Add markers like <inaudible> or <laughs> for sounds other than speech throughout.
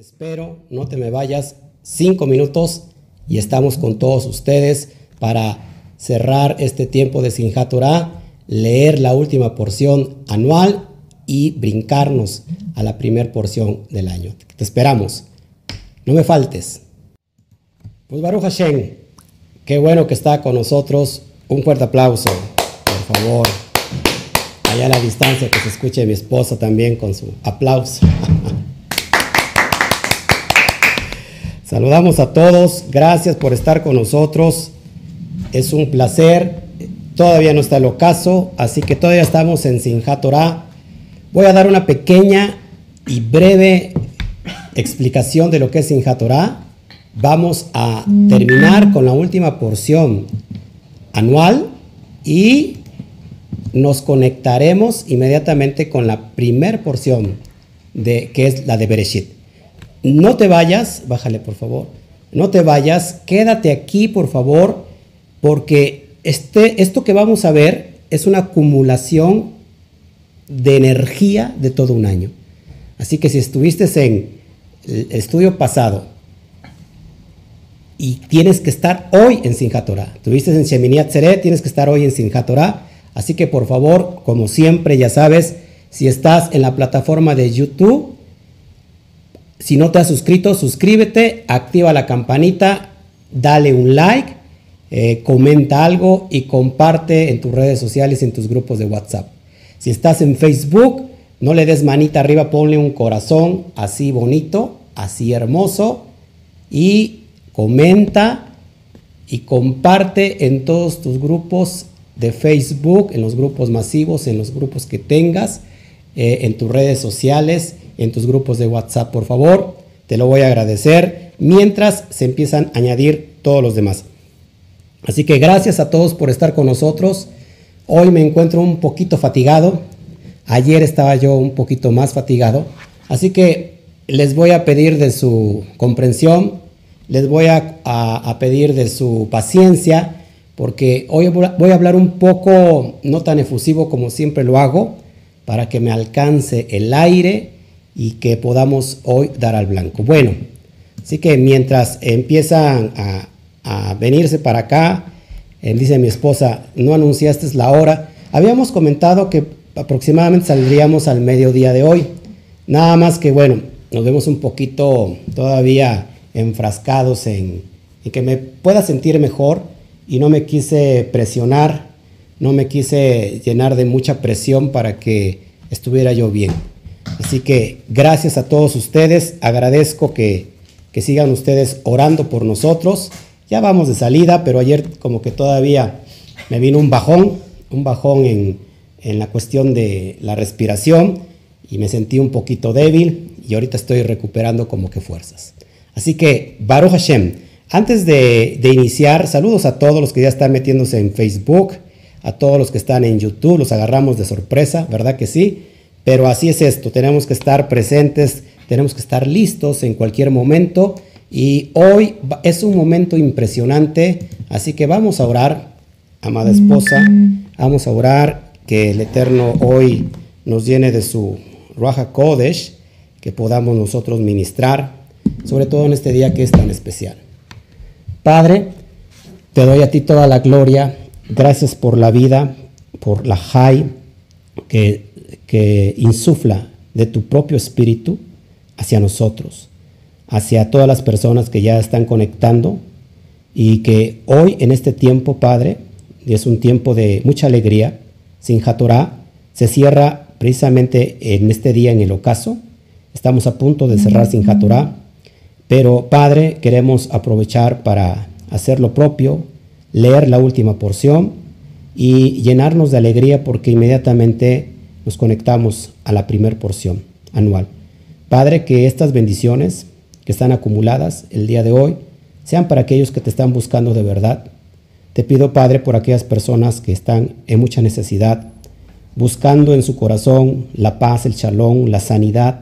espero, no te me vayas, cinco minutos y estamos con todos ustedes para cerrar este tiempo de Sinjat leer la última porción anual y brincarnos a la primera porción del año. Te esperamos. No me faltes. Pues Baruch Hashem, qué bueno que está con nosotros. Un fuerte aplauso, por favor. Allá a la distancia que se escuche mi esposa también con su aplauso. <laughs> Saludamos a todos, gracias por estar con nosotros. Es un placer. Todavía no está el ocaso, así que todavía estamos en Sinjat Voy a dar una pequeña y breve explicación de lo que es Sinjat Vamos a terminar con la última porción anual y nos conectaremos inmediatamente con la primer porción de que es la de Bereshit. No te vayas, bájale por favor, no te vayas, quédate aquí por favor, porque este, esto que vamos a ver es una acumulación de energía de todo un año. Así que si estuviste en el estudio pasado y tienes que estar hoy en Sinjat Torah, estuviste en Sheminiat tienes que estar hoy en Sinjat Torah. Así que por favor, como siempre, ya sabes, si estás en la plataforma de YouTube, si no te has suscrito, suscríbete, activa la campanita, dale un like, eh, comenta algo y comparte en tus redes sociales y en tus grupos de WhatsApp. Si estás en Facebook, no le des manita arriba, ponle un corazón así bonito, así hermoso y comenta y comparte en todos tus grupos de Facebook, en los grupos masivos, en los grupos que tengas, eh, en tus redes sociales en tus grupos de WhatsApp, por favor. Te lo voy a agradecer mientras se empiezan a añadir todos los demás. Así que gracias a todos por estar con nosotros. Hoy me encuentro un poquito fatigado. Ayer estaba yo un poquito más fatigado. Así que les voy a pedir de su comprensión, les voy a, a pedir de su paciencia, porque hoy voy a hablar un poco no tan efusivo como siempre lo hago, para que me alcance el aire y que podamos hoy dar al blanco. Bueno, así que mientras empiezan a, venirse para acá, eh, dice mi esposa, no anunciaste la hora. Habíamos comentado que aproximadamente saldríamos al mediodía de hoy. Nada más que bueno, nos vemos un poquito todavía enfrascados en, en que me pueda sentir mejor y no me quise presionar, no me quise llenar de mucha presión para que estuviera yo bien. Así que gracias a todos ustedes, agradezco que, sigan ustedes orando por nosotros. Ya vamos de salida, pero ayer como que todavía me vino un bajón, un bajón en, en la cuestión de la respiración y me sentí un poquito débil y ahorita estoy recuperando como que fuerzas. Así que, Baruch Hashem, antes de, de, iniciar, saludos a todos los que ya están metiéndose en Facebook, a todos los que están en YouTube, los agarramos de sorpresa, ¿verdad que sí? Pero así es esto, tenemos que estar presentes, tenemos que estar listos en cualquier momento y hoy es un momento impresionante, así que vamos a orar, amada esposa, vamos a orar que el Eterno hoy nos llene de su Raja Kodesh, que podamos nosotros ministrar, sobre todo en este día que es tan especial. Padre, te doy a ti toda la gloria, gracias por la vida, por la Jai, que que insufla de tu propio espíritu hacia nosotros, hacia todas las personas que ya están conectando y que hoy en este tiempo, Padre, es un tiempo de mucha alegría, sin Torah, se cierra precisamente en este día en el ocaso. Estamos a punto de cerrar sin Torah, pero Padre, queremos aprovechar para hacer lo propio, leer la última porción y llenarnos de alegría porque inmediatamente nos conectamos a la primer porción anual. Padre, que estas bendiciones que están acumuladas el día de hoy sean para aquellos que te están buscando de verdad. Te pido, Padre, por aquellas personas que están en mucha necesidad, buscando en su corazón la paz, el chalón, la sanidad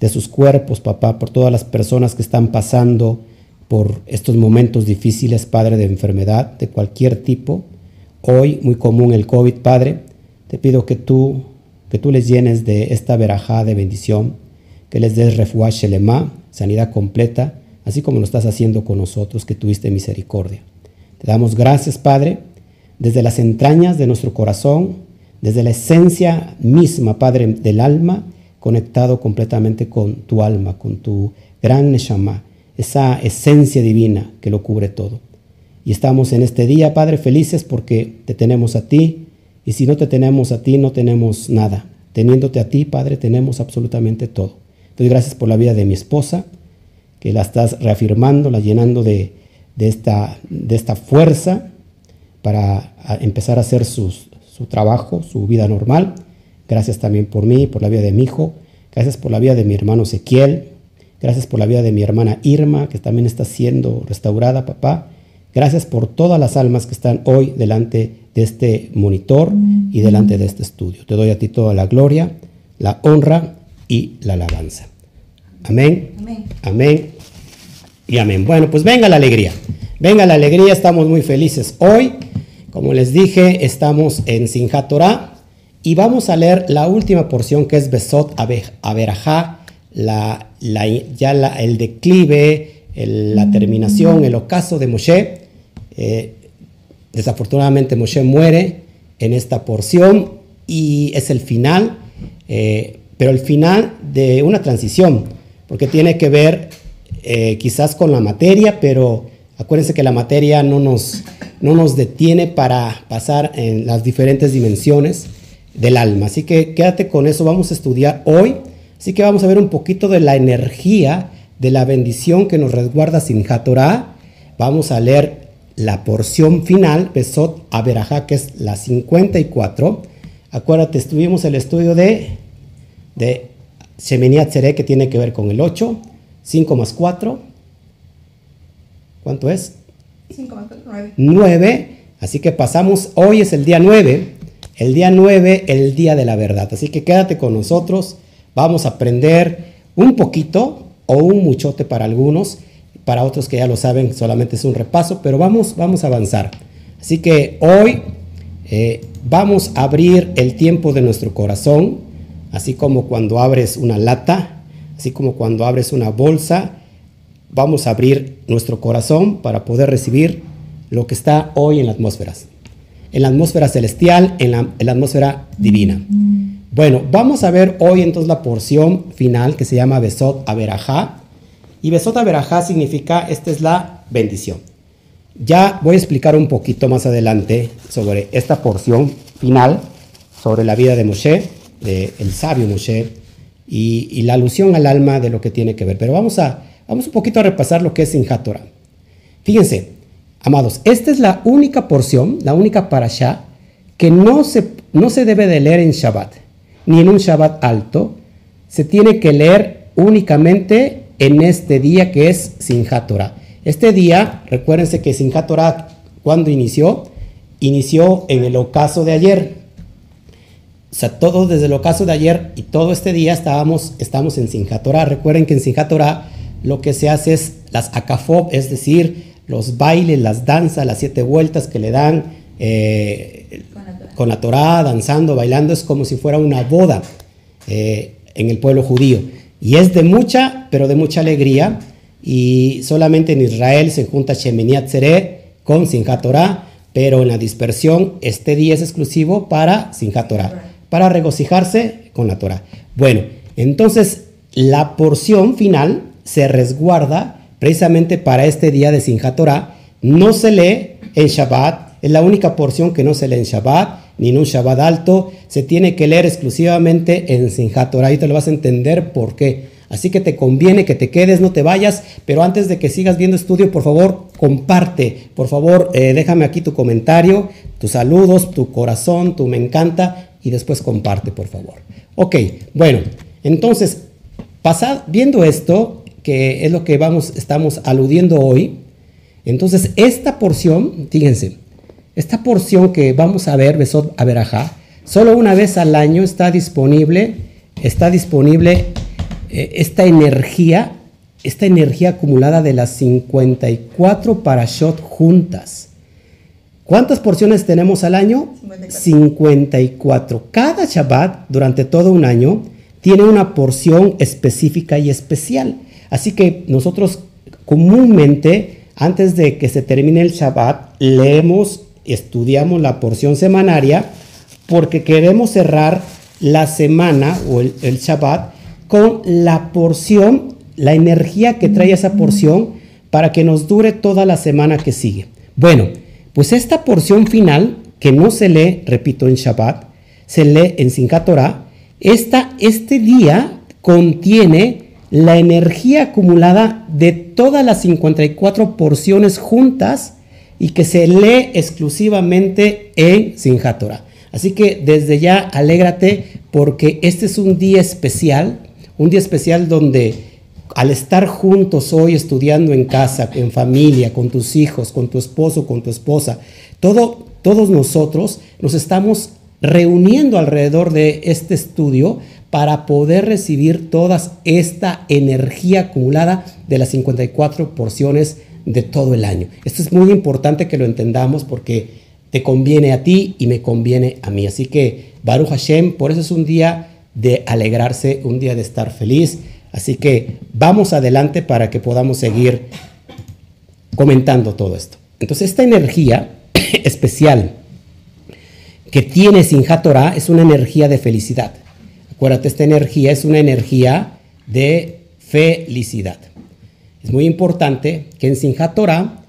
de sus cuerpos, papá, por todas las personas que están pasando por estos momentos difíciles, Padre, de enfermedad de cualquier tipo. Hoy, muy común el COVID, Padre, te pido que tú que tú les llenes de esta verajá de bendición, que les des refuah shelema, sanidad completa, así como lo estás haciendo con nosotros, que tuviste misericordia. Te damos gracias, Padre, desde las entrañas de nuestro corazón, desde la esencia misma, Padre, del alma, conectado completamente con tu alma, con tu gran Neshama, esa esencia divina que lo cubre todo. Y estamos en este día, Padre, felices porque te tenemos a ti, y si no te tenemos a ti, no tenemos nada. Teniéndote a ti, Padre, tenemos absolutamente todo. Doy gracias por la vida de mi esposa, que la estás reafirmando, la llenando de, esta, de esta fuerza para empezar a hacer su trabajo, su vida normal. Gracias también por mí, por la vida de mi hijo. Gracias por la vida de mi hermano Ezequiel. Gracias por la vida de mi hermana Irma, que también está siendo restaurada, papá. Gracias por todas las almas que están hoy delante de este monitor y delante de este estudio. Te doy a ti toda la gloria, la honra y la alabanza. Amén. Amén. Amén. Y amén. Bueno, pues venga la alegría. Venga la alegría, estamos muy felices hoy. Como les dije, estamos en Sinjat y vamos a leer la última porción que es Besot Averajá, la, la, ya el declive, la terminación, el ocaso de Moshe. Eh, desafortunadamente Moshe muere en esta porción y es el final, eh, pero el final de una transición, porque tiene que ver eh, quizás con la materia, pero acuérdense que la materia no nos, no nos detiene para pasar en las diferentes dimensiones del alma. Así que quédate con eso, vamos a estudiar hoy. Así que vamos a ver un poquito de la energía de la bendición que nos resguarda sin. Vamos a leer la porción final, Besot Averajá, que es la 54. Acuérdate, estuvimos el estudio de, de Sheminiat que tiene que ver con el 8. 5 más 4. ¿Cuánto es? 5 más 4, 9. 9. Así que pasamos, hoy es el día 9. El día 9, el día de la verdad. Así que quédate con nosotros. Vamos a aprender un poquito o un muchote para algunos para otros que ya lo saben, solamente es un repaso, pero vamos, vamos a avanzar. Así que hoy eh, vamos a abrir el tiempo de nuestro corazón, así como cuando abres una lata, así como cuando abres una bolsa, vamos a abrir nuestro corazón para poder recibir lo que está hoy en la atmósfera, en la atmósfera celestial, en la, en la atmósfera divina. Bueno, vamos a ver hoy entonces la porción final que se llama Besot Averajá, y Besota Berajá significa, esta es la bendición. Ya voy a explicar un poquito más adelante sobre esta porción final, sobre la vida de Moshe, de el sabio Moshe, y, la alusión al alma de lo que tiene que ver. Pero vamos, a, vamos un poquito a repasar lo que es Sinjat Torah. Fíjense, amados, esta es la única porción, la única parasha, que no se, no se debe de leer en Shabbat, ni en un Shabbat alto. Se tiene que leer únicamente en este día que es Sinjat Torah. Este día, recuérdense que Sinjat Torah, ¿cuándo inició? Inició en el ocaso de ayer. O sea, todo desde el ocaso de ayer y todo este día estábamos, estamos en Sinjat Torah. Recuerden que en Sinjat Torah lo que se hace es las akafob, es decir, los bailes, las danzas, las siete vueltas que le dan eh, con, la Torah, danzando, bailando, es como si fuera una boda eh, en el pueblo judío. Y es de mucha, pero de mucha alegría. Y solamente en Israel se junta Shemini Atzeret con Sinjat Torah, pero en la dispersión este día es exclusivo para Sinjat Torah, para regocijarse con la Torah. Bueno, entonces la porción final se resguarda precisamente para este día de Sinjat Torah. No se lee en Shabbat, es la única porción que no se lee en Shabbat ni un Shabbat alto, se tiene que leer exclusivamente en Sinjat Torah y te lo vas a entender por qué. Así que te conviene que te quedes, no te vayas, pero antes de que sigas viendo estudio, por favor, comparte, por favor, eh, déjame aquí tu comentario, tus saludos, tu corazón, tu me encanta y después comparte, por favor. Ok, bueno, entonces, pasad, viendo esto, que es lo que vamos, estamos aludiendo hoy, entonces esta porción, fíjense, esta porción que vamos a ver, Besot Averajá, solo una vez al año está disponible, está disponible eh, esta energía, esta energía acumulada de las 54 parashot juntas. ¿Cuántas porciones tenemos al año? 54. Cada Shabbat, durante todo un año, tiene una porción específica y especial. Así que nosotros comúnmente, antes de que se termine el Shabbat, leemos, estudiamos la porción semanaria, porque queremos cerrar la semana o el, el Shabbat con la porción, la energía que trae esa porción para que nos dure toda la semana que sigue. Bueno, pues esta porción final, que no se lee, repito, en Shabbat, se lee en Simchat Torah, este día contiene la energía acumulada de todas las 54 porciones juntas y que se lee exclusivamente en Simchat Torah. Así que desde ya alégrate porque este es un día especial, un día especial donde al estar juntos hoy estudiando en casa, en familia, con tus hijos, con tu esposo, con tu esposa, todo, todos nosotros nos estamos reuniendo alrededor de este estudio para poder recibir toda esta energía acumulada de las 54 porciones de todo el año. Esto es muy importante que lo entendamos porque te conviene a ti y me conviene a mí. Así que Baruch Hashem, por eso es un día de alegrarse, un día de estar feliz. Así que vamos adelante para que podamos seguir comentando todo esto. Entonces, esta energía <coughs> especial que tiene Sinjat Torah es una energía de felicidad. Acuérdate, esta energía es una energía de felicidad. Es muy importante que en Sinjat Torah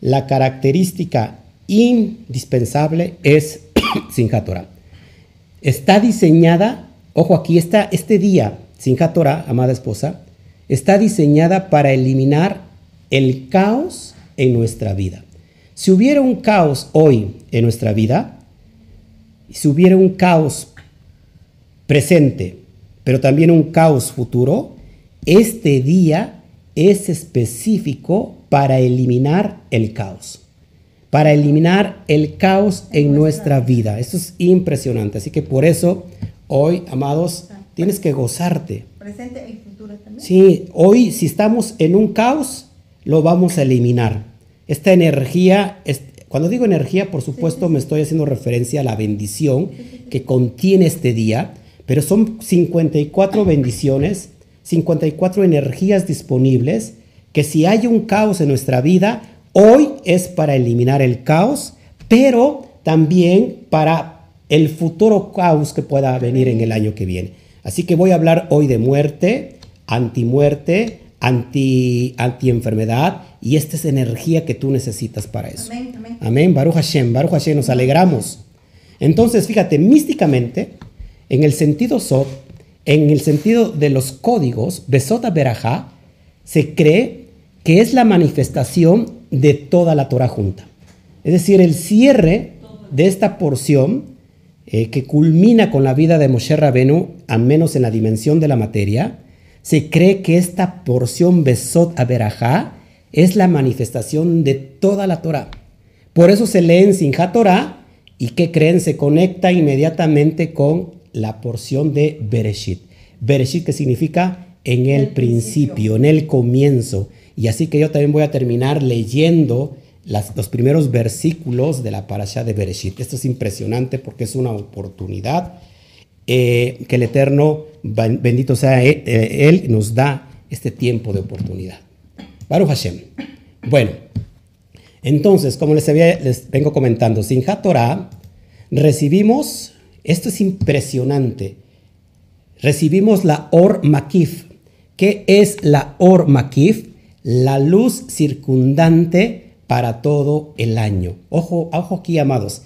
la característica indispensable es <coughs> Simchat Torah. Está diseñada, ojo aquí, está, este día, Simchat Torah, amada esposa, está diseñada para eliminar el caos en nuestra vida. Si hubiera un caos hoy en nuestra vida, si hubiera un caos presente, pero también un caos futuro, este día es específico para eliminar el caos para eliminar el caos en nuestra vida. Esto es impresionante. Así que por eso, hoy, amados, tienes que gozarte. Presente y futuro también. Sí, hoy si estamos en un caos, lo vamos a eliminar. Esta energía, cuando digo energía, por supuesto me estoy haciendo referencia a la bendición que contiene este día, pero son 54 bendiciones, 54 energías disponibles, que si hay un caos en nuestra vida, Hoy es para eliminar el caos, pero también para el futuro caos que pueda venir en el año que viene. Así que voy a hablar hoy de muerte, antimuerte, anti, anti enfermedad y esta es energía que tú necesitas para eso. Amén, amén. Amén, Baruch Hashem, Baruch Hashem, nos alegramos. Entonces, fíjate, místicamente, en el sentido Sot, en el sentido de los códigos, Besota Berajá, se cree que es la manifestación de toda la Torah junta. Es decir, el cierre de esta porción eh, que culmina con la vida de Moshe Rabenu, al menos en la dimensión de la materia, se cree que esta porción Besot Aberajá es la manifestación de toda la Torah. Por eso se lee en Sinja Torah y que creen se conecta inmediatamente con la porción de Bereshit. Bereshit que significa en el, principio, en el comienzo. Y así que yo también voy a terminar leyendo los primeros versículos de la parasha de Bereshit. Esto es impresionante porque es una oportunidad eh, que el Eterno, bendito sea él, eh, él, nos da este tiempo de oportunidad. Baruch Hashem. Bueno, entonces, como les, había, les vengo comentando, sin Torah recibimos, esto es impresionante, recibimos la Or Makif. ¿Qué es la Or Makif? la luz circundante para todo el año. Ojo, ojo aquí, amados.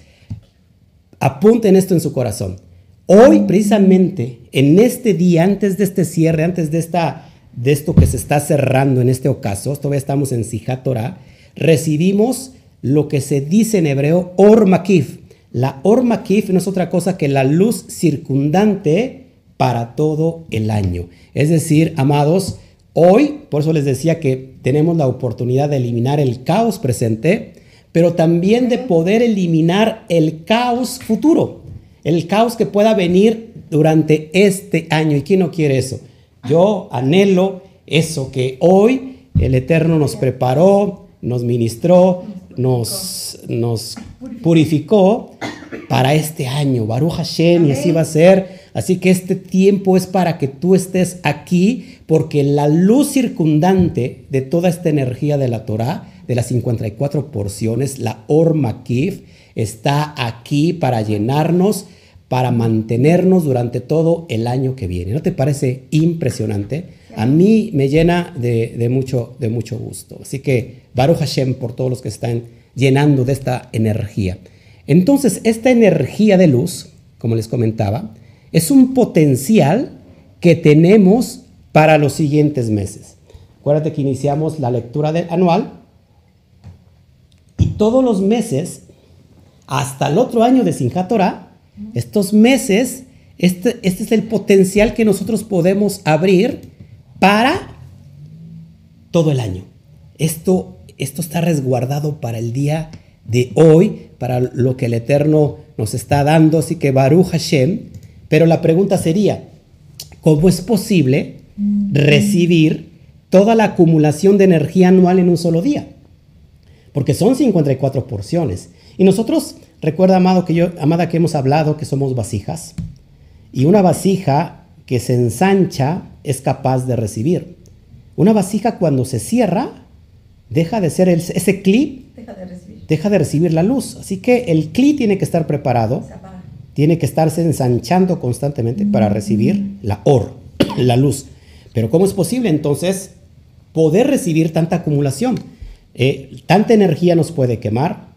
Apunten esto en su corazón. Hoy, precisamente, en este día, antes de este cierre, antes de, esta, de esto que se está cerrando en este ocaso, todavía estamos en Sijat Torah, recibimos lo que se dice en hebreo Or Makif. La Or Makif no es otra cosa que la luz circundante para todo el año. Es decir, amados, Hoy, por eso les decía que tenemos la oportunidad de eliminar el caos presente, pero también de poder eliminar el caos futuro, el caos que pueda venir durante este año. ¿Y quién no quiere eso? Yo anhelo eso que hoy el Eterno nos preparó, nos ministró, nos, nos purificó para este año. Baruch Hashem, y así va a ser. Así que este tiempo es para que tú estés aquí, porque la luz circundante de toda esta energía de la Torah, de las 54 porciones, la Or Makif, está aquí para llenarnos, para mantenernos durante todo el año que viene. ¿No te parece impresionante? A mí me llena de, mucho, de mucho gusto. Así que Baruch Hashem por todos los que están llenando de esta energía. Entonces, esta energía de luz, como les comentaba, es un potencial que tenemos para los siguientes meses. Acuérdate que iniciamos la lectura del anual y todos los meses, hasta el otro año de Sinjat estos meses, este, este es el potencial que nosotros podemos abrir para todo el año. Esto, esto está resguardado para el día de hoy, para lo que el Eterno nos está dando, así que Baruch Hashem. Pero la pregunta sería, ¿cómo es posible recibir toda la acumulación de energía anual en un solo día? Porque son 54 porciones. Y nosotros, recuerda, amado, que yo, amada, que hemos hablado que somos vasijas. Y una vasija que se ensancha es capaz de recibir. Una vasija cuando se cierra, deja de ser ese clip, deja de, recibir. la luz. Así que el clip tiene que estar preparado, tiene que estarse ensanchando constantemente para mm. recibir la or, <coughs> la luz. Pero ¿cómo es posible entonces poder recibir tanta acumulación? Eh, tanta energía nos puede quemar,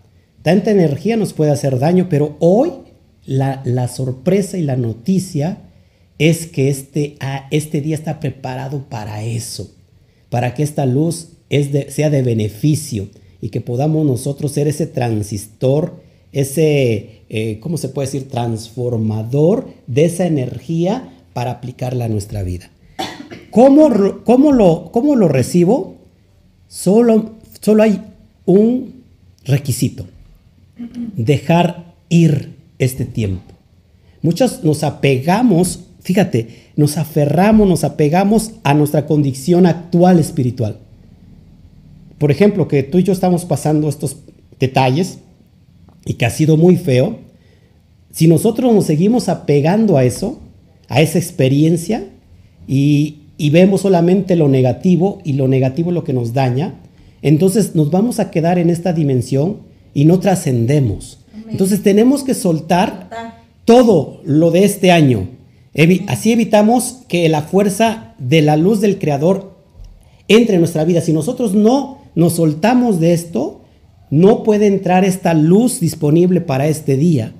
tanta energía nos puede hacer daño, pero hoy la, la sorpresa y la noticia es que este, ah, este día está preparado para eso, para que esta luz sea de beneficio y que podamos nosotros ser ese transistor, ese, eh, ¿cómo se puede decir?, transformador de esa energía para aplicarla a nuestra vida. ¿Cómo, cómo, lo, cómo lo recibo? Solo, solo hay un requisito, dejar ir este tiempo. Muchos nos apegamos Fíjate, nos aferramos, nos apegamos a nuestra condición actual espiritual. Por ejemplo, que tú y yo estamos pasando estos detalles y que ha sido muy feo. Si nosotros nos seguimos apegando a eso, a esa experiencia, y, vemos solamente lo negativo y lo negativo es lo que nos daña, entonces nos vamos a quedar en esta dimensión y no trascendemos. Entonces tenemos que soltar todo lo de este año, así evitamos que la fuerza de la luz del Creador entre en nuestra vida. Si nosotros no nos soltamos de esto, no puede entrar esta luz disponible para este día.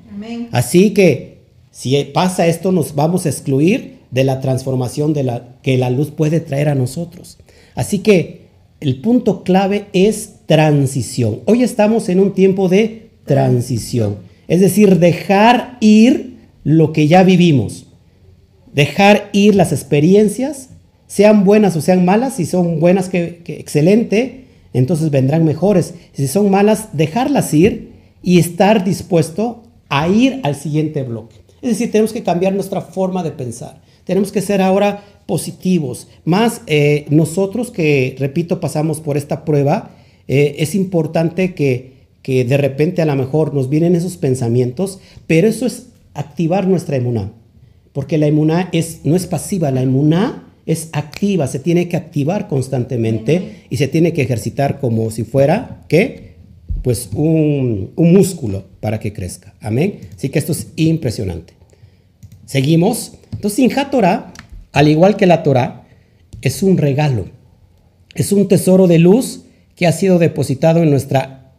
Así que si pasa esto, nos vamos a excluir de la transformación de la, que la luz puede traer a nosotros. Así que el punto clave es transición. Hoy estamos en un tiempo de transición, es decir, dejar ir lo que ya vivimos dejar ir las experiencias, sean buenas o sean malas, si son buenas, que, excelente, entonces vendrán mejores. Si son malas, dejarlas ir y estar dispuesto a ir al siguiente bloque. Es decir, tenemos que cambiar nuestra forma de pensar. Tenemos que ser ahora positivos. Más eh, nosotros que, repito, pasamos por esta prueba, eh, es importante que, que de repente a lo mejor nos vienen esos pensamientos, pero eso es activar nuestra emuná porque la inmunidad es, no es pasiva, la inmunidad es activa, se tiene que activar constantemente y se tiene que ejercitar como si fuera, ¿qué? Pues un, músculo para que crezca. Amén. Así que esto es impresionante. Seguimos. Entonces, Sinja Torah, al igual que la Torah, es un regalo. Es un tesoro de luz que ha sido depositado en nuestra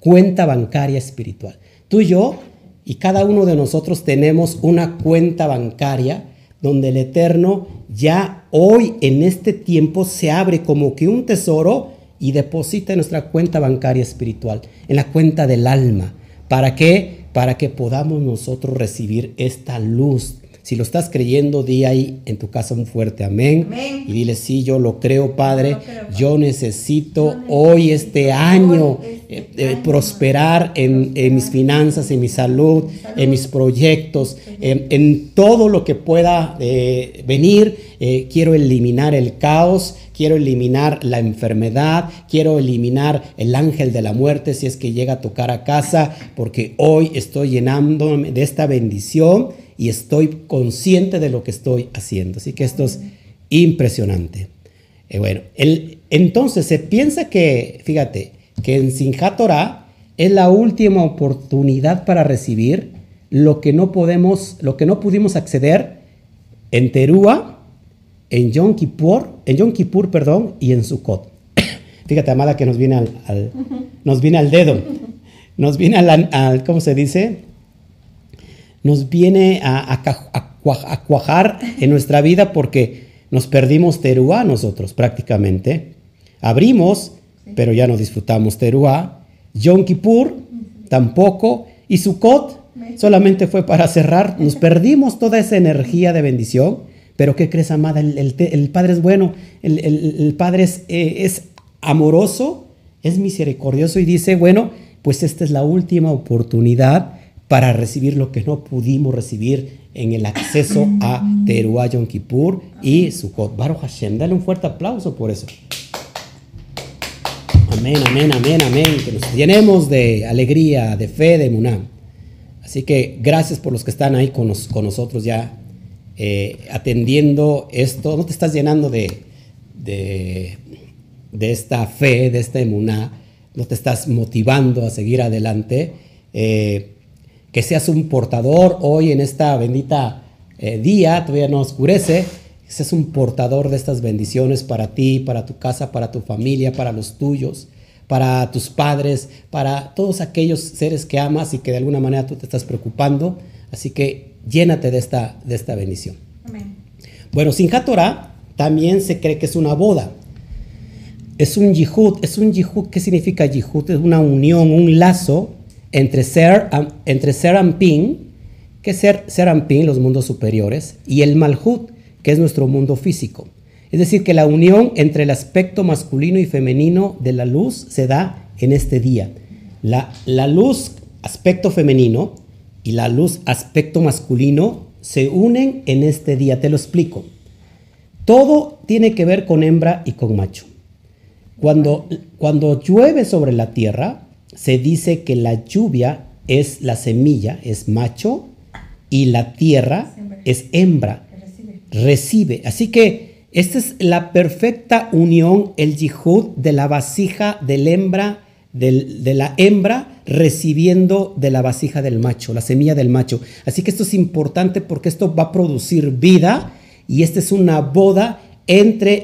cuenta bancaria espiritual. Tú y yo y cada uno de nosotros tenemos una cuenta bancaria donde el Eterno ya hoy en este tiempo se abre como que un tesoro y deposita en nuestra cuenta bancaria espiritual, en la cuenta del alma. ¿Para qué? Para que podamos nosotros recibir esta luz si lo estás creyendo, di ahí en tu casa un fuerte amén. Y dile, sí, yo lo creo, Padre. Yo, necesito hoy, este año, este eh, eh, prosperar en, mis finanzas, en mi salud, en mis proyectos, en, todo lo que pueda eh, venir. quiero eliminar el caos, quiero eliminar la enfermedad, quiero eliminar el ángel de la muerte si es que llega a tocar a casa, porque hoy estoy llenándome de esta bendición y estoy consciente de lo que estoy haciendo. Así que esto es impresionante. Eh, bueno, entonces se piensa que, fíjate, que en Torah es la última oportunidad para recibir lo que no podemos, lo que no pudimos acceder en Terúa, en Yom Kippur, en Yom perdón, y en Sukkot. <coughs> Fíjate, amada, que nos viene al, nos viene al dedo, nos viene al, ¿cómo se dice? Nos viene a, a, cuajar en nuestra vida porque nos perdimos Teruá nosotros prácticamente. Abrimos, pero ya no disfrutamos Teruá. Yom Kippur tampoco. Y Sukkot solamente fue para cerrar. Nos perdimos toda esa energía de bendición. Pero ¿qué crees, amada? El, Padre es bueno, el, Padre es, eh, es amoroso, es misericordioso y dice, bueno, pues esta es la última oportunidad para recibir lo que no pudimos recibir en el acceso a Teruah Yom Kippur y Sukkot. Baruch Hashem, dale un fuerte aplauso por eso. Amén, amén, amén, amén. Que nos llenemos de alegría, de fe, de muná. Así que gracias por los que están ahí con, nosotros ya eh, atendiendo esto. No te estás llenando de, de, esta fe, de esta emuná. No te estás motivando a seguir adelante. Eh, que seas un portador hoy en esta bendita eh, día, todavía no oscurece, que seas un portador de estas bendiciones para ti, para tu casa, para tu familia, para los tuyos, para tus padres, para todos aquellos seres que amas y que de alguna manera tú te estás preocupando. Así que llénate de esta, de esta bendición. Amén. Bueno, sin Torah también se cree que es una boda. Es un yihud. ¿Es un yihud? ¿Qué significa yihud? Es una unión, un lazo entre Ser, entre Serampín, que es Ser, Serampín, los mundos superiores, y el Malhut, que es nuestro mundo físico. Es decir, que la unión entre el aspecto masculino y femenino de la luz se da en este día. La, la luz, aspecto femenino, y la luz, aspecto masculino, se unen en este día. Te lo explico. Todo tiene que ver con hembra y con macho. Cuando, cuando llueve sobre la tierra, se dice que la lluvia es la semilla, es macho, y la tierra es hembra, recibe. Así que esta es la perfecta unión, el yihud de la vasija del hembra, de la hembra recibiendo de la vasija del macho, la semilla del macho. Así que esto es importante porque esto va a producir vida y esta es una boda entre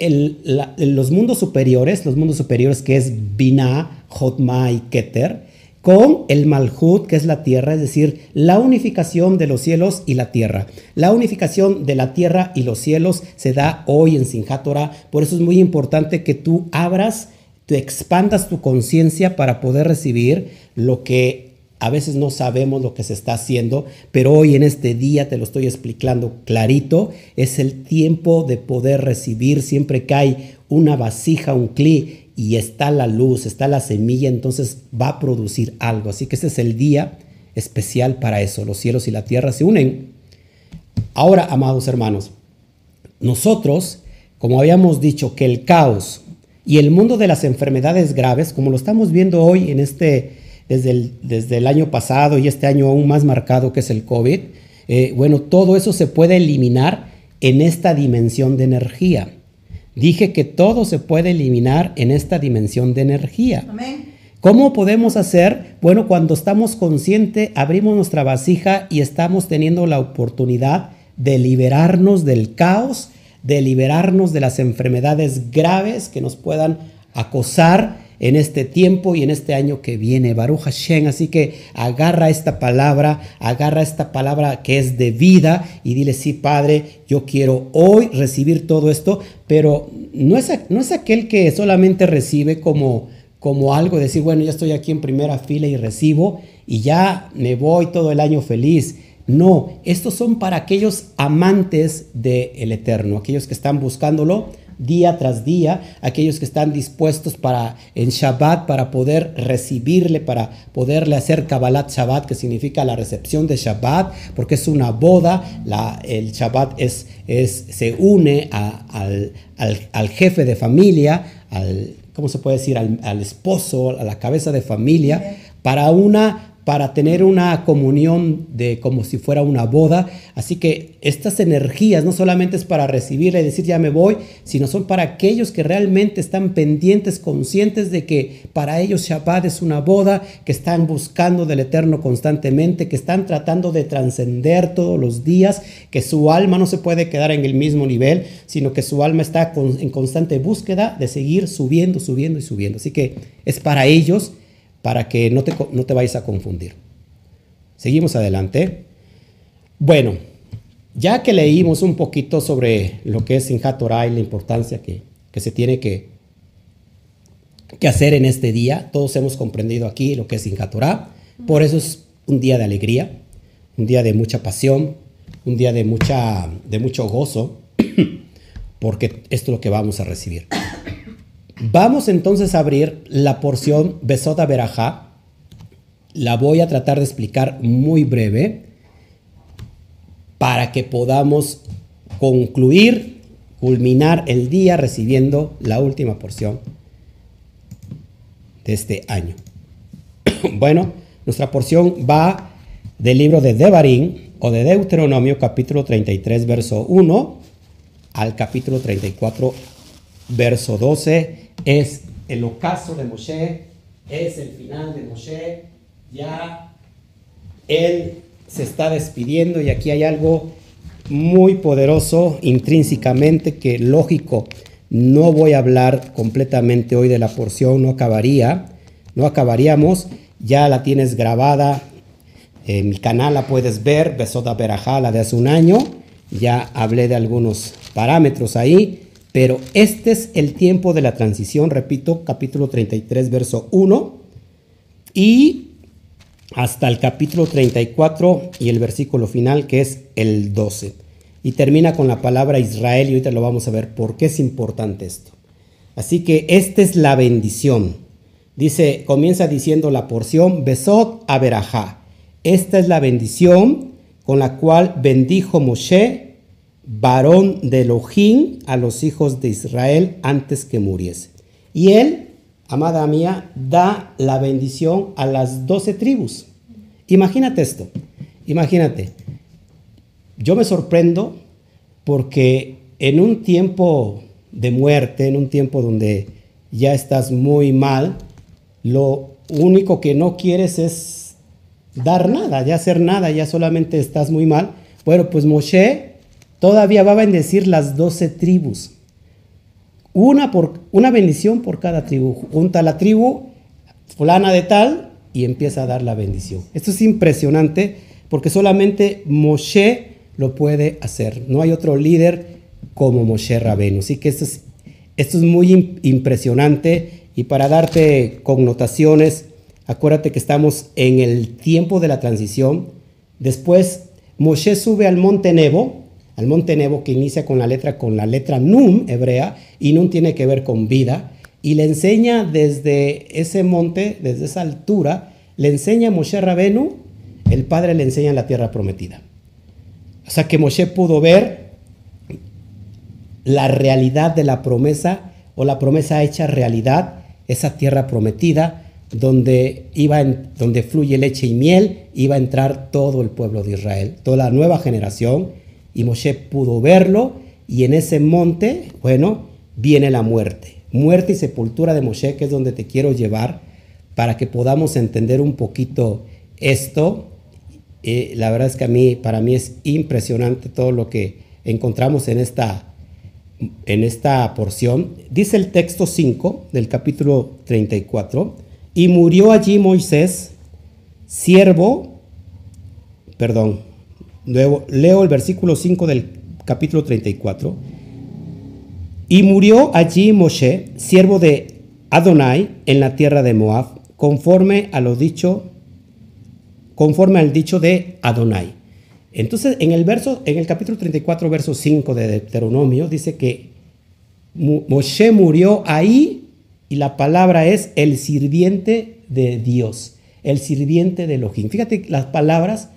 los mundos superiores, los mundos superiores que es Binah, Jotma y Keter, con el Malhut, que es la tierra, es decir, la unificación de los cielos y la tierra. La unificación de la tierra y los cielos se da hoy en Sinjat por eso es muy importante que tú abras, tú expandas tu conciencia para poder recibir lo que a veces no sabemos lo que se está haciendo, pero hoy en este día te lo estoy explicando clarito, es el tiempo de poder recibir siempre que hay una vasija, un cli y está la luz, está la semilla, entonces va a producir algo. Así que ese es el día especial para eso. Los cielos y la tierra se unen. Ahora, amados hermanos, nosotros, como habíamos dicho, que el caos y el mundo de las enfermedades graves, como lo estamos viendo hoy en este, desde el, desde el año pasado y este año aún más marcado que es el COVID, eh, bueno, todo eso se puede eliminar en esta dimensión de energía. Dije que todo se puede eliminar en esta dimensión de energía. ¿Cómo podemos hacer? Bueno, cuando estamos conscientes, abrimos nuestra vasija y estamos teniendo la oportunidad de liberarnos del caos, de liberarnos de las enfermedades graves que nos puedan acosar en este tiempo y en este año que viene. Baruch Hashem. Así que agarra esta palabra, agarra esta palabra que es de vida y dile, sí, Padre, yo quiero hoy recibir todo esto, pero no es, no es aquel que solamente recibe como, como algo, decir, bueno, ya estoy aquí en primera fila y recibo y ya me voy todo el año feliz. No, estos son para aquellos amantes del Eterno, aquellos que están buscándolo día tras día, aquellos que están dispuestos para en Shabbat para poder recibirle, para poderle hacer Kabbalat Shabbat, que significa la recepción de Shabbat, porque es una boda, la, el Shabbat es, es, se une al, al, jefe de familia, al, ¿cómo se puede decir?, al, al esposo, a la cabeza de familia, para una para tener una comunión de como si fuera una boda. Así que estas energías no solamente es para recibirla y decir ya me voy, sino son para aquellos que realmente están pendientes, conscientes de que para ellos Shabbat es una boda, que están buscando del Eterno constantemente, que están tratando de trascender todos los días, que su alma no se puede quedar en el mismo nivel, sino que su alma está en constante búsqueda de seguir subiendo, subiendo y subiendo. Así que es para ellos para que no te, no te vayas a confundir. Seguimos adelante. Bueno, ya que leímos un poquito sobre lo que es Sinjat Torah y la importancia que, se tiene que, que, hacer en este día, todos hemos comprendido aquí lo que es Sinjat. Por eso es un día de alegría, un día de mucha pasión, un día de, mucha, de mucho gozo, <clears throat> porque esto es lo que vamos a recibir. Vamos entonces a abrir la porción Besoda Berajá. La voy a tratar de explicar muy breve para que podamos concluir, culminar el día recibiendo la última porción de este año. <coughs> bueno, nuestra porción va del libro de Devarim o de Deuteronomio capítulo 33 verso 1 al capítulo 34 verso 12 es el ocaso de Moshe, es el final de Moshe, ya él se está despidiendo y aquí hay algo muy poderoso intrínsecamente que lógico, no voy a hablar completamente hoy de la porción, no acabaría, no acabaríamos, ya la tienes grabada, en mi canal la puedes ver, Besoda Berajá, la de hace un año, ya hablé de algunos parámetros ahí, pero este es el tiempo de la transición, repito, capítulo 33, verso 1, y hasta el capítulo 34 y el versículo final, que es el 12. Y termina con la palabra Israel, y ahorita lo vamos a ver por qué es importante esto. Así que esta es la bendición. Dice, comienza diciendo la porción, Besot Aberajá. Esta es la bendición con la cual bendijo Moshe varón de Elohim a los hijos de Israel antes que muriese. Y él, amada mía, da la bendición a las doce tribus. Imagínate esto, imagínate. Yo me sorprendo porque en un tiempo de muerte, en un tiempo donde ya estás muy mal, lo único que no quieres es dar nada, ya hacer nada, ya solamente estás muy mal. Bueno, pues Moshe Todavía va a bendecir las doce tribus. Una, por, una bendición por cada tribu. Junta la tribu fulana de tal y empieza a dar la bendición. Esto es impresionante porque solamente Moshe lo puede hacer. No hay otro líder como Moshe Rabenu. Así que esto es, esto es muy impresionante y para darte connotaciones, acuérdate que estamos en el tiempo de la transición. Después Moshe sube al monte Nebo, al monte Nebo que inicia con la letra con la letra Num hebrea y Num tiene que ver con vida y le enseña desde ese monte, desde esa altura, le enseña a Moshe Rabenu, el padre le enseña la tierra prometida. O sea que Moshe pudo ver la realidad de la promesa o la promesa hecha realidad, esa tierra prometida donde iba donde fluye leche y miel, iba a entrar todo el pueblo de Israel, toda la nueva generación y Moshe pudo verlo y en ese monte, bueno, viene la muerte. Muerte y sepultura de Moshe, que es donde te quiero llevar para que podamos entender un poquito esto. Eh, la verdad es que a mí, para mí es impresionante todo lo que encontramos en esta, en esta porción. Dice el texto 5 del capítulo 34, y murió allí Moisés, siervo, perdón, Leo el versículo 5 del capítulo 34. Y murió allí Moshe, siervo de Adonai, en la tierra de Moab, conforme a lo dicho, conforme al dicho de Adonai. Entonces, en el verso, en el capítulo 34, verso 5 de Deuteronomio, dice que Moshe murió ahí y la palabra es el sirviente de Dios, el sirviente de Elohim. Fíjate las palabras,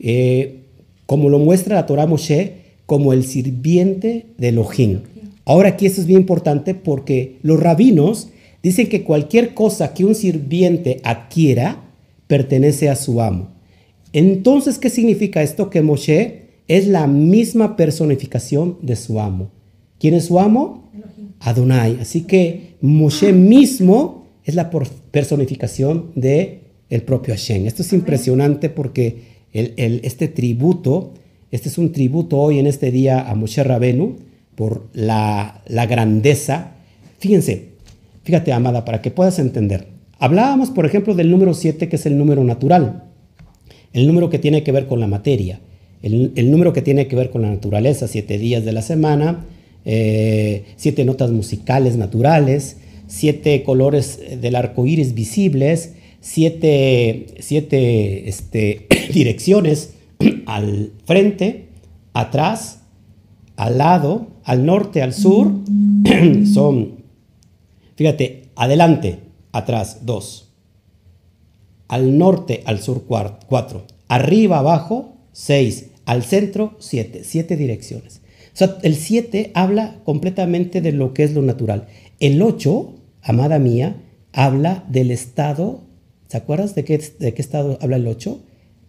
eh, como lo muestra la Torah Moshe, como el sirviente de Elohim. Ahora aquí esto es bien importante porque los rabinos dicen que cualquier cosa que un sirviente adquiera pertenece a su amo. Entonces, ¿qué significa esto? Que Moshe es la misma personificación de su amo. ¿Quién es su amo? Adonai. Así que Moshe mismo es la personificación de el propio Hashem. Esto es impresionante porque este tributo, este es un tributo hoy en este día a Moshe Rabenu por la, grandeza. Fíjense, fíjate, amada, para que puedas entender. Hablábamos, por ejemplo, del número 7, que es el número natural, el número que tiene que ver con la materia, el, número que tiene que ver con la naturaleza, siete días de la semana, eh, siete notas musicales naturales, siete colores del arco iris visibles, siete, siete este, <clears throat> direcciones <clears throat> al frente, atrás, al lado, al norte, al sur. <clears throat> Son, fíjate, adelante, atrás, dos. Al norte, al sur, cuatro. Arriba, abajo, seis. Al centro, siete. Siete direcciones. O sea, el siete habla completamente de lo que es lo natural. El ocho, amada mía, habla del estado. ¿Se acuerdas de qué, de qué estado habla el ocho?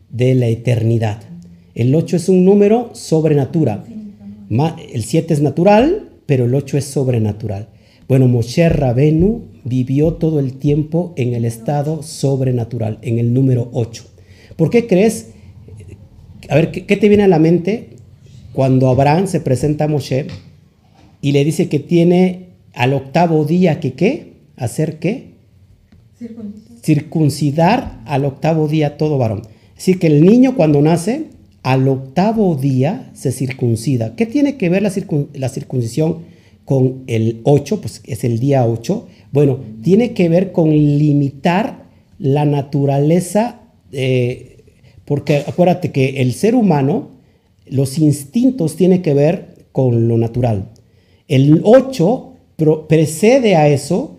De la eternidad. El ocho es un número sobrenatural. El siete es natural, pero el ocho es sobrenatural. Bueno, Moshe Rabenu vivió todo el tiempo en el estado sobrenatural, en el número 8. ¿Por qué crees? A ver, ¿qué, te viene a la mente cuando Abraham se presenta a Moshe y le dice que tiene al octavo día que qué? ¿Hacer qué? Circuncidar, Circuncidar al octavo día todo varón. Es decir, que el niño cuando nace, al octavo día se circuncida. ¿Qué tiene que ver la, circuncisión? con el 8, pues es el día 8, bueno, tiene que ver con limitar la naturaleza, eh, porque acuérdate que el ser humano, los instintos tienen que ver con lo natural. El 8 precede a eso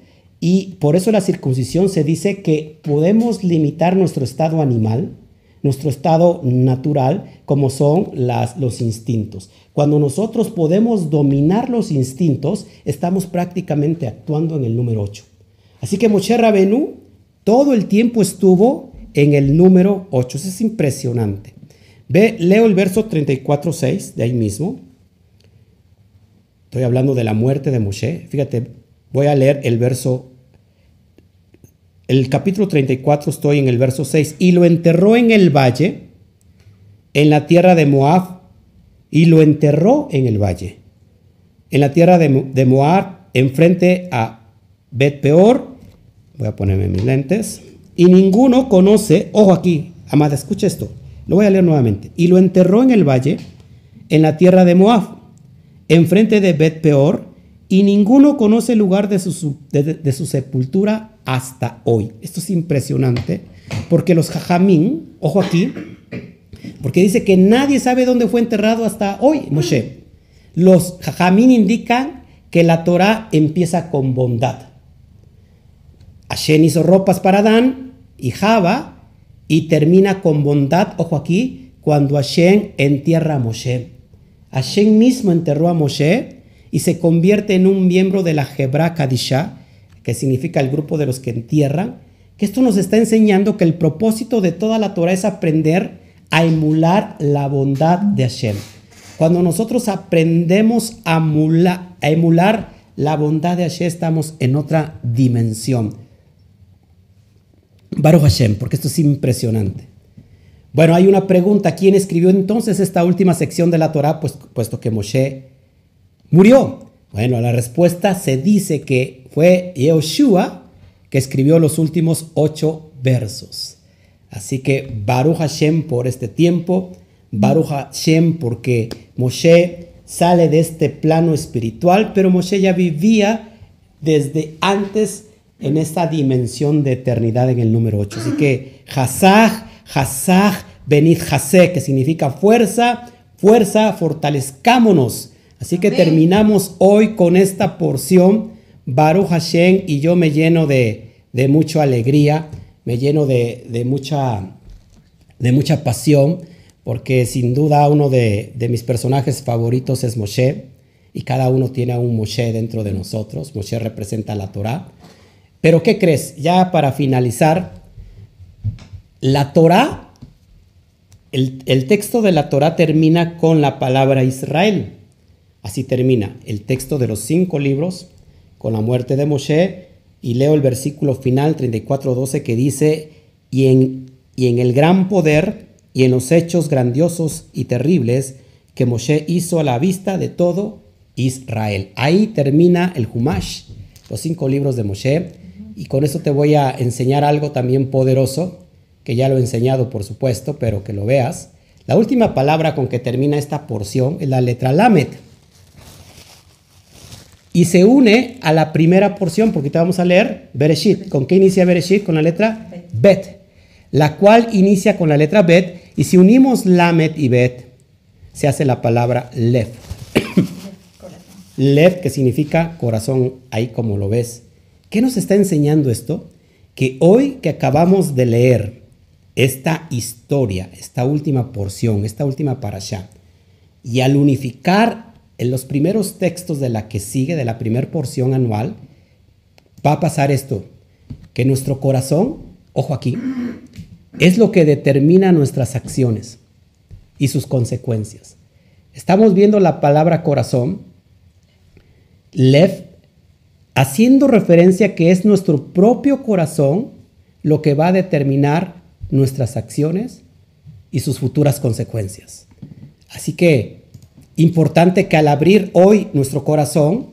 y por eso la circuncisión se dice que podemos limitar nuestro estado animal, nuestro estado natural, como son los instintos. Cuando nosotros podemos dominar los instintos, estamos prácticamente actuando en el número 8. Así que Moshe Rabenu todo el tiempo estuvo en el número 8. Eso es impresionante. Ve, leo el verso 34.6 de ahí mismo. Estoy hablando de la muerte de Moshe. Fíjate, voy a leer el verso el capítulo 34 estoy en el verso 6, y lo enterró en el valle, en la tierra de Moab, y lo enterró en el valle, en la tierra de, Moab, enfrente a Bet Peor, voy a ponerme mis lentes, y ninguno conoce, ojo aquí, amada, escucha esto, lo voy a leer nuevamente, y lo enterró en el valle, en la tierra de Moab, enfrente de Bet Peor, y ninguno conoce el lugar de su, de su sepultura hasta hoy. Esto es impresionante porque los jajamín, ojo aquí, porque dice que nadie sabe dónde fue enterrado hasta hoy Moshe. Los jajamín indican que la Torah empieza con bondad. Hashem hizo ropas para Adán y Java y termina con bondad, ojo aquí, cuando Hashem entierra a Moshe. Hashem mismo enterró a Moshe y se convierte en un miembro de la Hebra Kadisha, que significa el grupo de los que entierran, que esto nos está enseñando que el propósito de toda la Torah es aprender a emular la bondad de Hashem. Cuando nosotros aprendemos a, emular la bondad de Hashem, estamos en otra dimensión. Baruch Hashem, porque esto es impresionante. Bueno, hay una pregunta. ¿Quién escribió entonces esta última sección de la Torah? Pues, puesto que Moshe murió. Bueno, la respuesta se dice que fue Yehoshua que escribió los últimos ocho versos. Así que Baruch Hashem por este tiempo, Baruch Hashem porque Moshe sale de este plano espiritual, pero Moshe ya vivía desde antes en esta dimensión de eternidad en el número 8. Así que Hazaj, Hazaj, Benit Haseh, que significa fuerza, fuerza, fortalezcámonos. Así que terminamos hoy con esta porción Baruch Hashem y yo me lleno de, mucha alegría, me lleno de, mucha, de mucha pasión, porque sin duda uno de, mis personajes favoritos es Moshe, y cada uno tiene a un Moshe dentro de nosotros. Moshe representa la Torah. Pero ¿qué crees? Ya para finalizar, La Torah, el, el texto de la Torah termina con la palabra Israel. Así termina el texto de los cinco libros con la muerte de Moshe y leo el versículo final 34.12 que dice, y en, y en el gran poder y en los hechos grandiosos y terribles que Moshe hizo a la vista de todo Israel. Ahí termina el Humash, los cinco libros de Moshe, y con eso te voy a enseñar algo también poderoso, que ya lo he enseñado por supuesto, pero que lo veas. La última palabra con que termina esta porción es la letra Lamed y se une a la primera porción, porque te vamos a leer Bereshit. ¿Con qué inicia Bereshit? Con la letra Bet, la cual inicia con la letra Bet, y si unimos Lamet y Bet, se hace la palabra Lev. <coughs> Lev, que significa corazón, ahí como lo ves. ¿Qué nos está enseñando esto? Que hoy que acabamos de leer esta historia, esta última porción, esta última parasha, y al unificar en los primeros textos de la que sigue, de la primera porción anual, va a pasar esto, que nuestro corazón, ojo aquí, es lo que determina nuestras acciones y sus consecuencias. Estamos viendo la palabra corazón, Lev, haciendo referencia que es nuestro propio corazón lo que va a determinar nuestras acciones y sus futuras consecuencias. Así que Importante que al abrir hoy nuestro corazón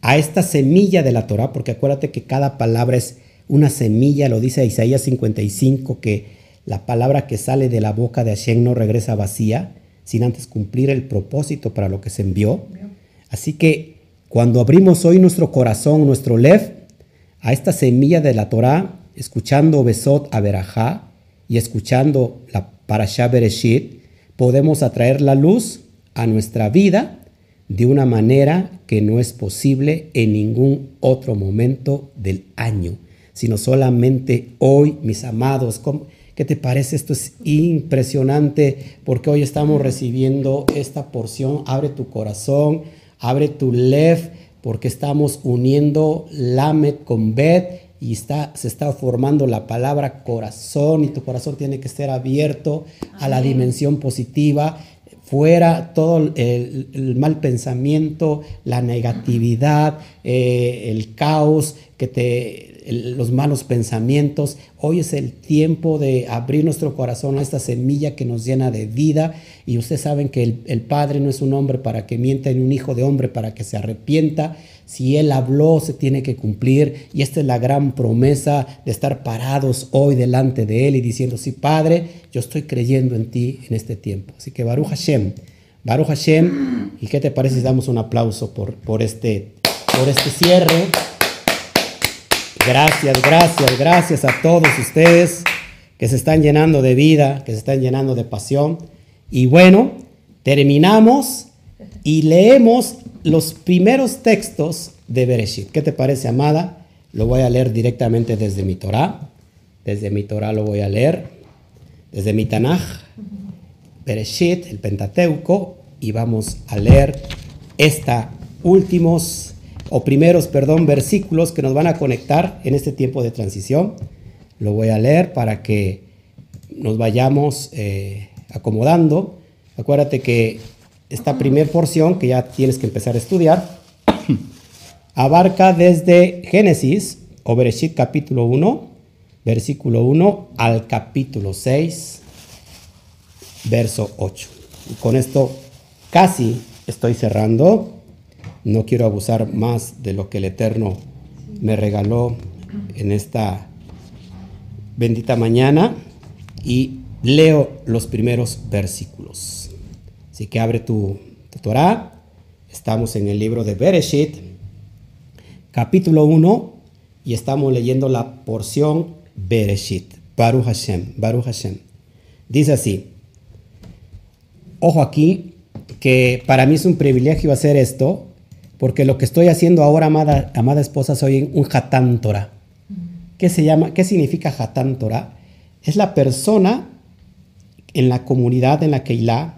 a esta semilla de la Torah, porque acuérdate que cada palabra es una semilla, lo dice Isaías 55, que la palabra que sale de la boca de Hashem no regresa vacía, sin antes cumplir el propósito para lo que se envió. Así que cuando abrimos hoy nuestro corazón, nuestro lev, a esta semilla de la Torah, escuchando Besot Averajá y escuchando la Parashá Bereshit, podemos atraer la luz a nuestra vida de una manera que no es posible en ningún otro momento del año, sino solamente hoy, mis amados. ¿Qué te parece? Esto es impresionante porque hoy estamos recibiendo esta porción. Abre tu corazón, abre tu lev, porque estamos uniendo Lamet con Bet y está, se está formando la palabra corazón y tu corazón tiene que estar abierto a la dimensión positiva fuera todo el, mal pensamiento, la negatividad, eh, el caos, que te, los malos pensamientos. Hoy es el tiempo de abrir nuestro corazón a esta semilla que nos llena de vida. Y ustedes saben que el, el Padre no es un hombre para que mienta, ni un hijo de hombre para que se arrepienta. Si Él habló, se tiene que cumplir. Y esta es la gran promesa de estar parados hoy delante de Él y diciendo, sí, Padre, yo estoy creyendo en ti en este tiempo. Así que Baruch Hashem, Baruch Hashem. ¿Y qué te parece si damos un aplauso por, por, este, por este cierre? Gracias, gracias, gracias a todos ustedes que se están llenando de vida, que se están llenando de pasión. Y bueno, terminamos y leemos los primeros textos de Bereshit. ¿Qué te parece, amada? Lo voy a leer directamente desde mi Torah. Desde mi Torah lo voy a leer. Desde mi Tanaj, Bereshit, el Pentateuco, y vamos a leer esta últimos o primeros, perdón, versículos que nos van a conectar en este tiempo de transición. Lo voy a leer para que nos vayamos eh, acomodando. Acuérdate que esta primera porción que ya tienes que empezar a estudiar <clears throat> abarca desde Génesis o Bereshit capítulo 1, versículo 1 al capítulo 6, verso 8. Y con esto casi estoy cerrando. No quiero abusar más de lo que el Eterno me regaló en esta bendita mañana y leo los primeros versículos. Así que abre tu, tu Torah. Estamos en el libro de Bereshit, capítulo 1, y estamos leyendo la porción Bereshit. Baruch Hashem, Baruch Hashem. Dice así. Ojo aquí, que para mí es un privilegio hacer esto, porque lo que estoy haciendo ahora, amada, amada esposa, soy un Hatán Torah. ¿Qué, se llama, ¿Qué significa Hatán Torah? Es la persona en la comunidad, en la Keilah,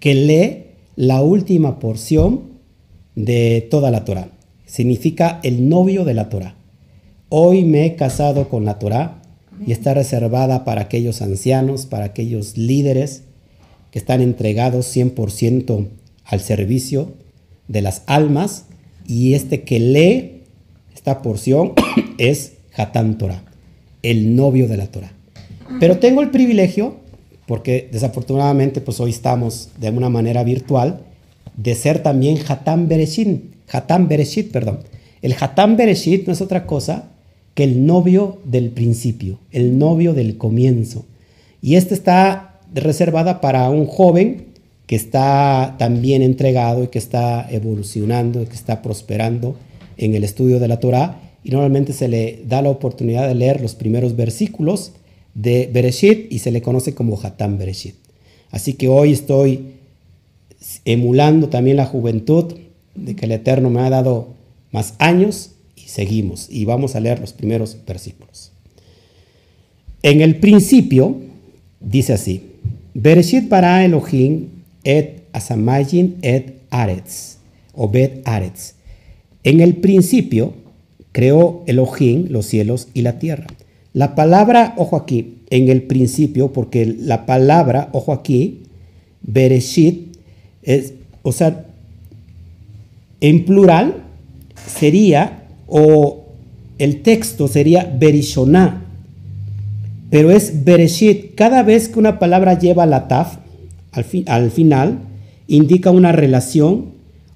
que lee la última porción de toda la Torah. Significa el novio de la Torah. Hoy me he casado con la Torah y está reservada para aquellos ancianos, para aquellos líderes que están entregados 100% al servicio de las almas y este que lee esta porción <coughs> es Hatán Torah, el novio de la Torah. Pero tengo el privilegio, porque desafortunadamente pues hoy estamos de una manera virtual, de ser también Hatán Bereshit, Hatán Bereshit, perdón. El Hatán Bereshit no es otra cosa que el novio del principio, el novio del comienzo. Y este está reservada para un joven que está también entregado y que está evolucionando y que está prosperando en el estudio de la Torah y normalmente se le da la oportunidad de leer los primeros versículos de Bereshit y se le conoce como Hatam Bereshit. Así que hoy estoy emulando también la juventud de que el Eterno me ha dado más años y seguimos y vamos a leer los primeros versículos. En el principio dice así: Bereshit para Elohim et asamayin et aretz, o bet aretz. En el principio creó Elohim los cielos y la tierra. La palabra, ojo aquí, en el principio, porque la palabra, ojo aquí, Bereshit, es, o sea, en plural sería, o el texto sería Berishoná, pero es Bereshit. Cada vez que una palabra lleva la taf, al, final, indica una relación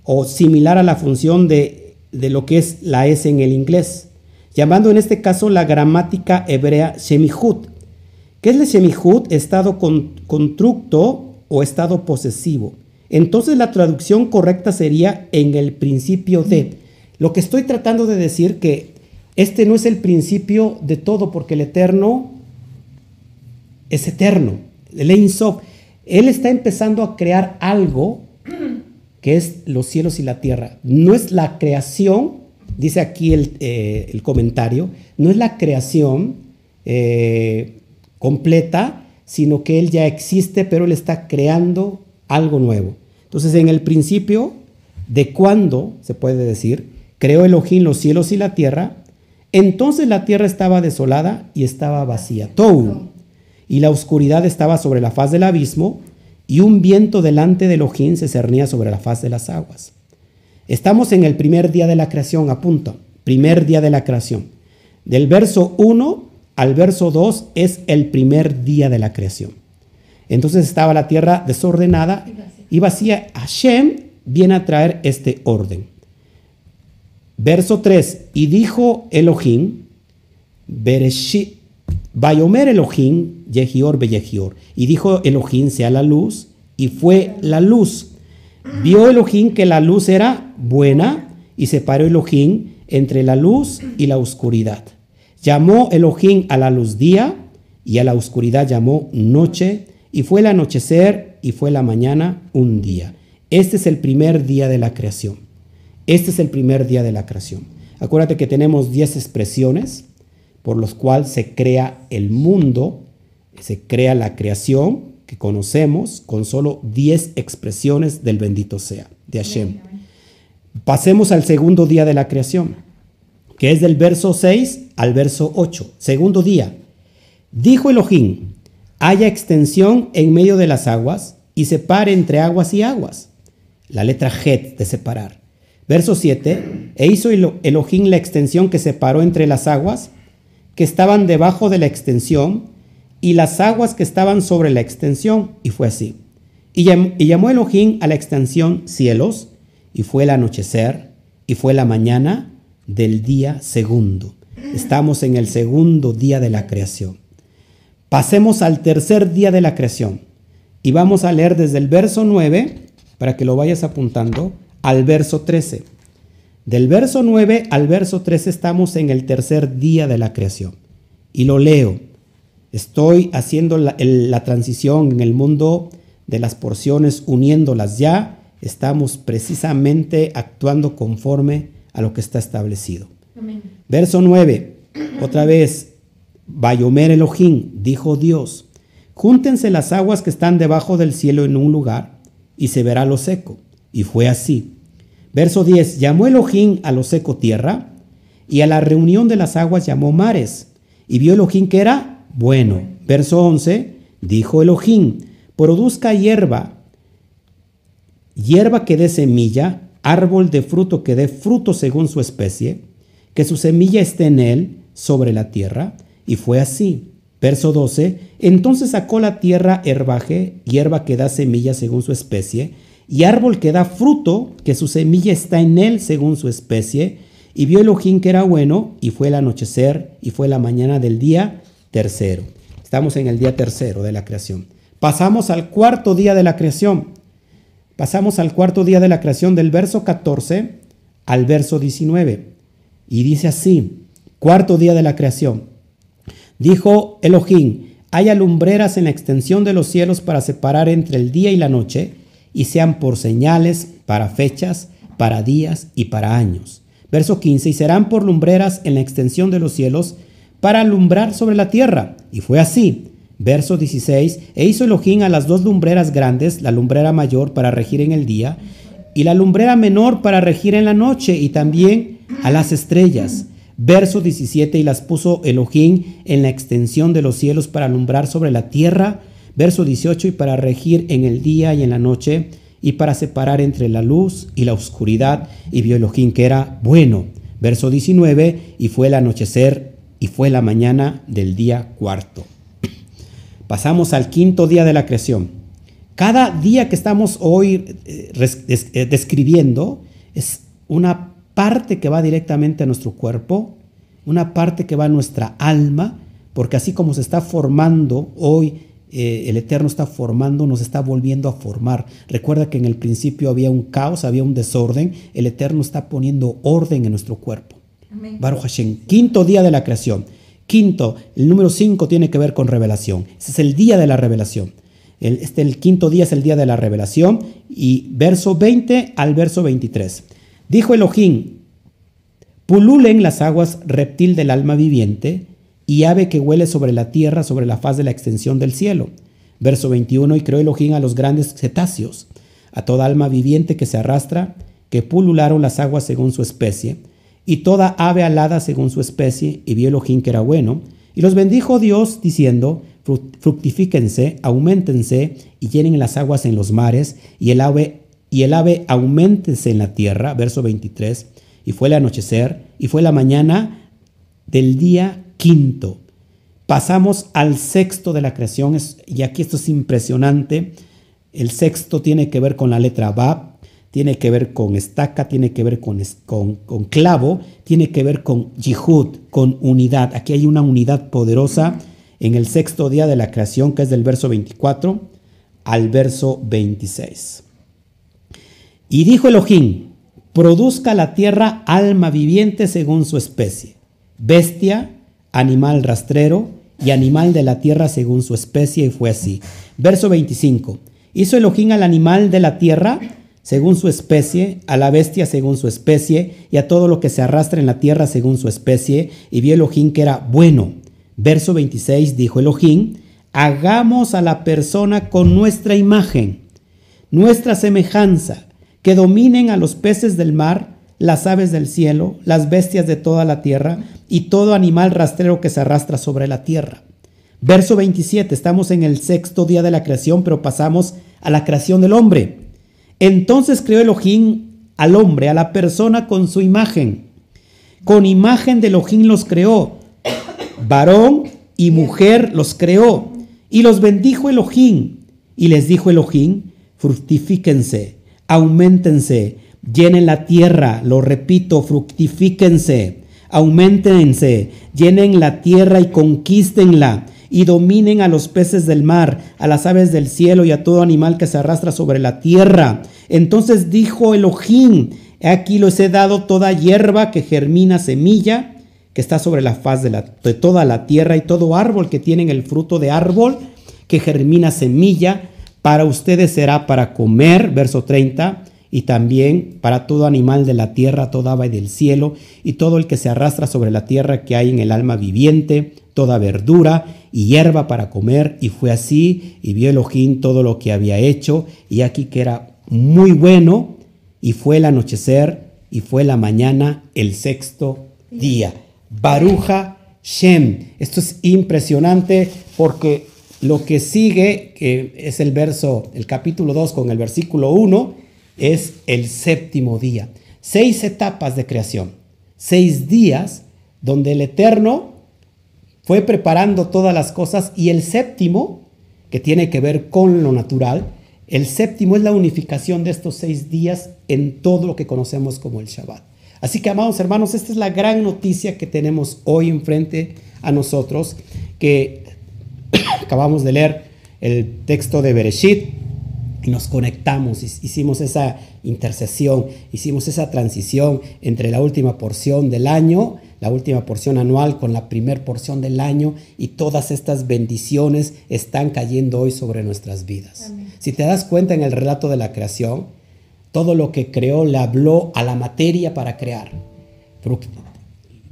o similar a la función de, lo que es la S en el inglés, llamando en este caso la gramática hebrea Shemihut. ¿Qué es el Shemihut? Estado constructo o estado posesivo. Entonces la traducción correcta sería en el principio de. Lo que estoy tratando de decir que este no es el principio de todo, porque el eterno es eterno. El Ein Él está empezando a crear algo que es los cielos y la tierra. No es la creación, dice aquí el, eh, comentario, no es la creación eh, completa, sino que Él ya existe, pero Él está creando algo nuevo. Entonces, en el principio, de cuándo, se puede decir, creó Elohim los cielos y la tierra, entonces la tierra estaba desolada y estaba vacía. Tou y la oscuridad estaba sobre la faz del abismo, y un viento delante de Elohim se cernía sobre la faz de las aguas. Estamos en el primer día de la creación, a punto, primer día de la creación. Del verso 1 al verso 2 es el primer día de la creación. Entonces estaba la tierra desordenada y vacía. Hashem viene a traer este orden. Verso 3, y dijo Elohim, Bereshit, Bayomer Elohim, Yehior Beyehior. Y dijo Elohim, sea la luz, y fue la luz. Vio Elohim que la luz era buena, y separó Elohim entre la luz y la oscuridad. Llamó Elohim a la luz día, y a la oscuridad llamó noche, y fue el anochecer, y fue la mañana un día. Este es el primer día de la creación. Este es el primer día de la creación. Acuérdate que tenemos 10 expresiones por los cuales se crea el mundo, se crea la creación que conocemos con solo 10 expresiones del bendito sea, de Hashem. Pasemos al segundo día de la creación, que es del verso 6 al verso 8. Segundo día. Dijo Elohim, haya extensión en medio de las aguas y separe entre aguas y aguas. La letra Het de separar. Verso 7. E hizo Elohim la extensión que separó entre las aguas que estaban debajo de la extensión y las aguas que estaban sobre la extensión, y fue así. Y, llamó Elohim a la extensión cielos, y fue el anochecer, y fue la mañana del día segundo. Estamos en el segundo día de la creación. Pasemos al tercer día de la creación, y vamos a leer desde el verso 9, para que lo vayas apuntando, al verso 13. Del verso 9 al verso 13 estamos en el tercer día de la creación. Y lo leo. Estoy haciendo la, transición en el mundo de las porciones, uniéndolas ya. Estamos precisamente actuando conforme a lo que está establecido. Verso 9. Otra vez. Bayomer Elohim, dijo Dios. Júntense las aguas que están debajo del cielo en un lugar y se verá lo seco. Y fue así. Verso 10. Llamó Elohim a lo seco tierra, y a la reunión de las aguas llamó mares. Y vio Elohim que era bueno. Verso 11, dijo Elohim, produzca hierba, hierba que dé semilla, árbol de fruto que dé fruto según su especie, que su semilla esté en él sobre la tierra. Y fue así. Verso 12, entonces sacó la tierra herbaje, hierba que da semilla según su especie, y árbol que da fruto, que su semilla está en él según su especie. Y vio Elohim que era bueno, y fue el anochecer, y fue la mañana del día tercero. Estamos en el día tercero de la creación. Pasamos al cuarto día de la creación. Pasamos al cuarto día de la creación del verso 14 al verso 19. Y dice así, cuarto día de la creación. Dijo Elohim, haya lumbreras en la extensión de los cielos para separar entre el día y la noche, y sean por señales, para fechas, para días y para años. Verso 15, y serán por lumbreras en la extensión de los cielos, para alumbrar sobre la tierra. Y fue así. Verso 16, e hizo Elohim a las dos lumbreras grandes, la lumbrera mayor para regir en el día, y la lumbrera menor para regir en la noche, y también a las estrellas Verso 17, y las puso Elohim en la extensión de los cielos para alumbrar sobre la tierra. Verso 18, y para regir en el día y en la noche, y para separar entre la luz y la oscuridad. Y vio Elohim que era bueno. Verso 19, y fue el anochecer y fue la mañana del día cuarto. Pasamos al quinto día de la creación. Cada día que estamos hoy eh, eh, describiendo es una parte que va directamente a nuestro cuerpo, una parte que va a nuestra alma, porque así como se está formando hoy, eh, el Eterno está formando, nos está volviendo a formar. Recuerda que en el principio había un caos, había un desorden, el Eterno está poniendo orden en nuestro cuerpo. Baruch Hashem, quinto día de la creación. Quinto, el número cinco tiene que ver con revelación. Ese es el día de la revelación. El, este, el quinto día es el día de la revelación y verso 20 al verso 23. Dijo Elohim, pululen las aguas reptil del alma viviente y ave que huele sobre la tierra, sobre la faz de la extensión del cielo. Verso 21, y creó Elohim a los grandes cetáceos, a toda alma viviente que se arrastra, que pulularon las aguas según su especie, y toda ave alada según su especie, y vio Elohim que era bueno, y los bendijo Dios diciendo, fructifíquense, aumentense, y llenen las aguas en los mares, y el ave y el ave aumentese en la tierra, verso 23, y fue el anochecer, y fue la mañana del día quinto. Pasamos al sexto de la creación, y aquí esto es impresionante. El sexto tiene que ver con la letra Bab, tiene que ver con estaca, tiene que ver con, con, clavo, tiene que ver con yihud, con unidad. Aquí hay una unidad poderosa en el sexto día de la creación, que es del verso 24 al verso 26. Y dijo Elohim, produzca la tierra alma viviente según su especie, bestia, animal rastrero y animal de la tierra según su especie, y fue así. Verso 25. Hizo Elohim al animal de la tierra según su especie, a la bestia según su especie, y a todo lo que se arrastra en la tierra según su especie, y vio Elohim que era bueno. Verso 26 dijo Elohim, hagamos a la persona con nuestra imagen, nuestra semejanza, que dominen a los peces del mar, las aves del cielo, las bestias de toda la tierra y todo animal rastrero que se arrastra sobre la tierra. Verso 27, estamos en el sexto día de la creación, pero pasamos a la creación del hombre. Entonces creó Elohim al hombre, a la persona con su imagen. Con imagen de Elohim los creó. Varón y mujer los creó. Y los bendijo Elohim. Y les dijo Elohim, fructifíquense aumentense, llenen la tierra, lo repito, fructifíquense, aumentense, llenen la tierra y conquístenla y dominen a los peces del mar, a las aves del cielo y a todo animal que se arrastra sobre la tierra. Entonces dijo Elohim, aquí les he dado toda hierba que germina semilla, que está sobre la faz de, toda la tierra, y todo árbol que tiene el fruto de árbol, que germina semilla, para ustedes será para comer, verso 30, y también para todo animal de la tierra, toda ave del cielo, y todo el que se arrastra sobre la tierra que hay en el alma viviente, toda verdura y hierba para comer. Y fue así, y vio Elohim todo lo que había hecho, y aquí que era muy bueno, y fue el anochecer, y fue la mañana el sexto día. Baruja Shem. Esto es impresionante porque lo que sigue, que es el verso, el capítulo 2 con el versículo 1, es el séptimo día. Seis etapas de creación, seis días donde el Eterno fue preparando todas las cosas y el séptimo, que tiene que ver con lo natural, el séptimo es la unificación de estos seis días en todo lo que conocemos como el Shabbat. Así que, amados hermanos, esta es la gran noticia que tenemos hoy enfrente a nosotros, que <coughs> acabamos de leer el texto de Bereshit y nos conectamos, hicimos esa intercesión, hicimos esa transición entre la última porción del año, la última porción anual con la primera porción del año y todas estas bendiciones están cayendo hoy sobre nuestras vidas. Si te das cuenta en el relato de la creación, todo lo que creó le habló a la materia para crear.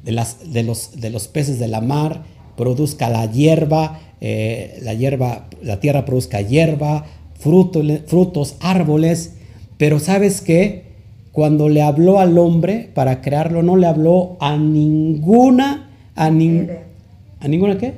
De, las, de, los, de los peces de la mar, produzca la hierba, eh, la hierba, la tierra produzca hierba, frutos, frutos, árboles. Pero sabes qué? Cuando le habló al hombre para crearlo, no le habló a ninguna, a, ¿a ninguna qué?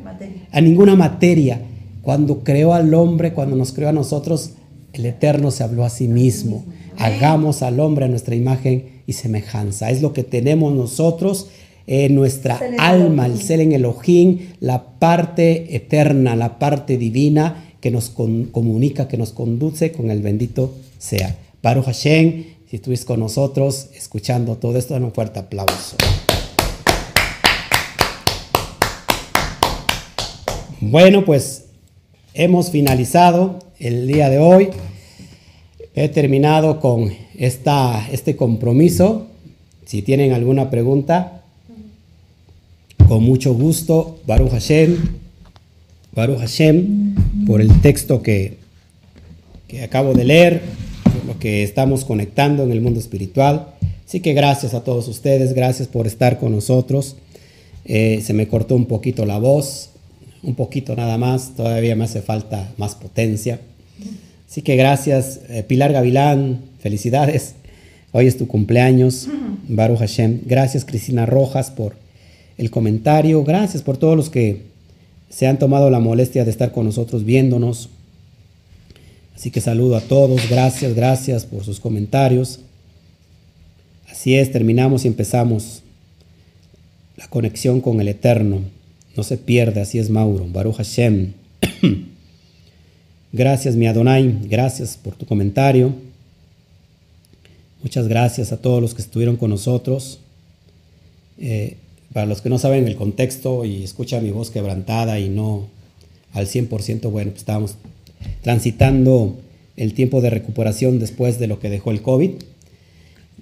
A ninguna materia. Cuando creó al hombre, cuando nos creó a nosotros, el Eterno se habló a sí mismo. Hagamos al hombre a nuestra imagen y semejanza. Es lo que tenemos nosotros en nuestra alma, el ser en Elohim, la parte eterna, la parte divina que nos comunica, que nos conduce con el bendito sea. Baruch Hashem, si estuviste con nosotros escuchando todo esto, dan un fuerte aplauso. Bueno, pues hemos finalizado el día de hoy he terminado con esta, este compromiso. Si tienen alguna pregunta, con mucho gusto, Baruch Hashem, Baruch Hashem, por el texto que, que acabo de leer, por lo que estamos conectando en el mundo espiritual. Así que gracias a todos ustedes, gracias por estar con nosotros. Eh, se me cortó un poquito la voz, un poquito nada más, todavía me hace falta más potencia. Así que gracias, eh, Pilar Gavilán, felicidades. Hoy es tu cumpleaños, Baruch Hashem. Gracias, Cristina Rojas, por el comentario. Gracias por todos los que se han tomado la molestia de estar con nosotros viéndonos. Así que saludo a todos. Gracias, gracias por sus comentarios. Así es, terminamos y empezamos la conexión con el Eterno. No se pierde, así es Mauro. Baruch Hashem. <clears throat> Gracias, mi Adonai, gracias por tu comentario. Muchas gracias a todos los que estuvieron con nosotros. Eh, para los que no saben el contexto y escuchan mi voz quebrantada y no al 100%, bueno, pues estábamos transitando el tiempo de recuperación después de lo que dejó el COVID.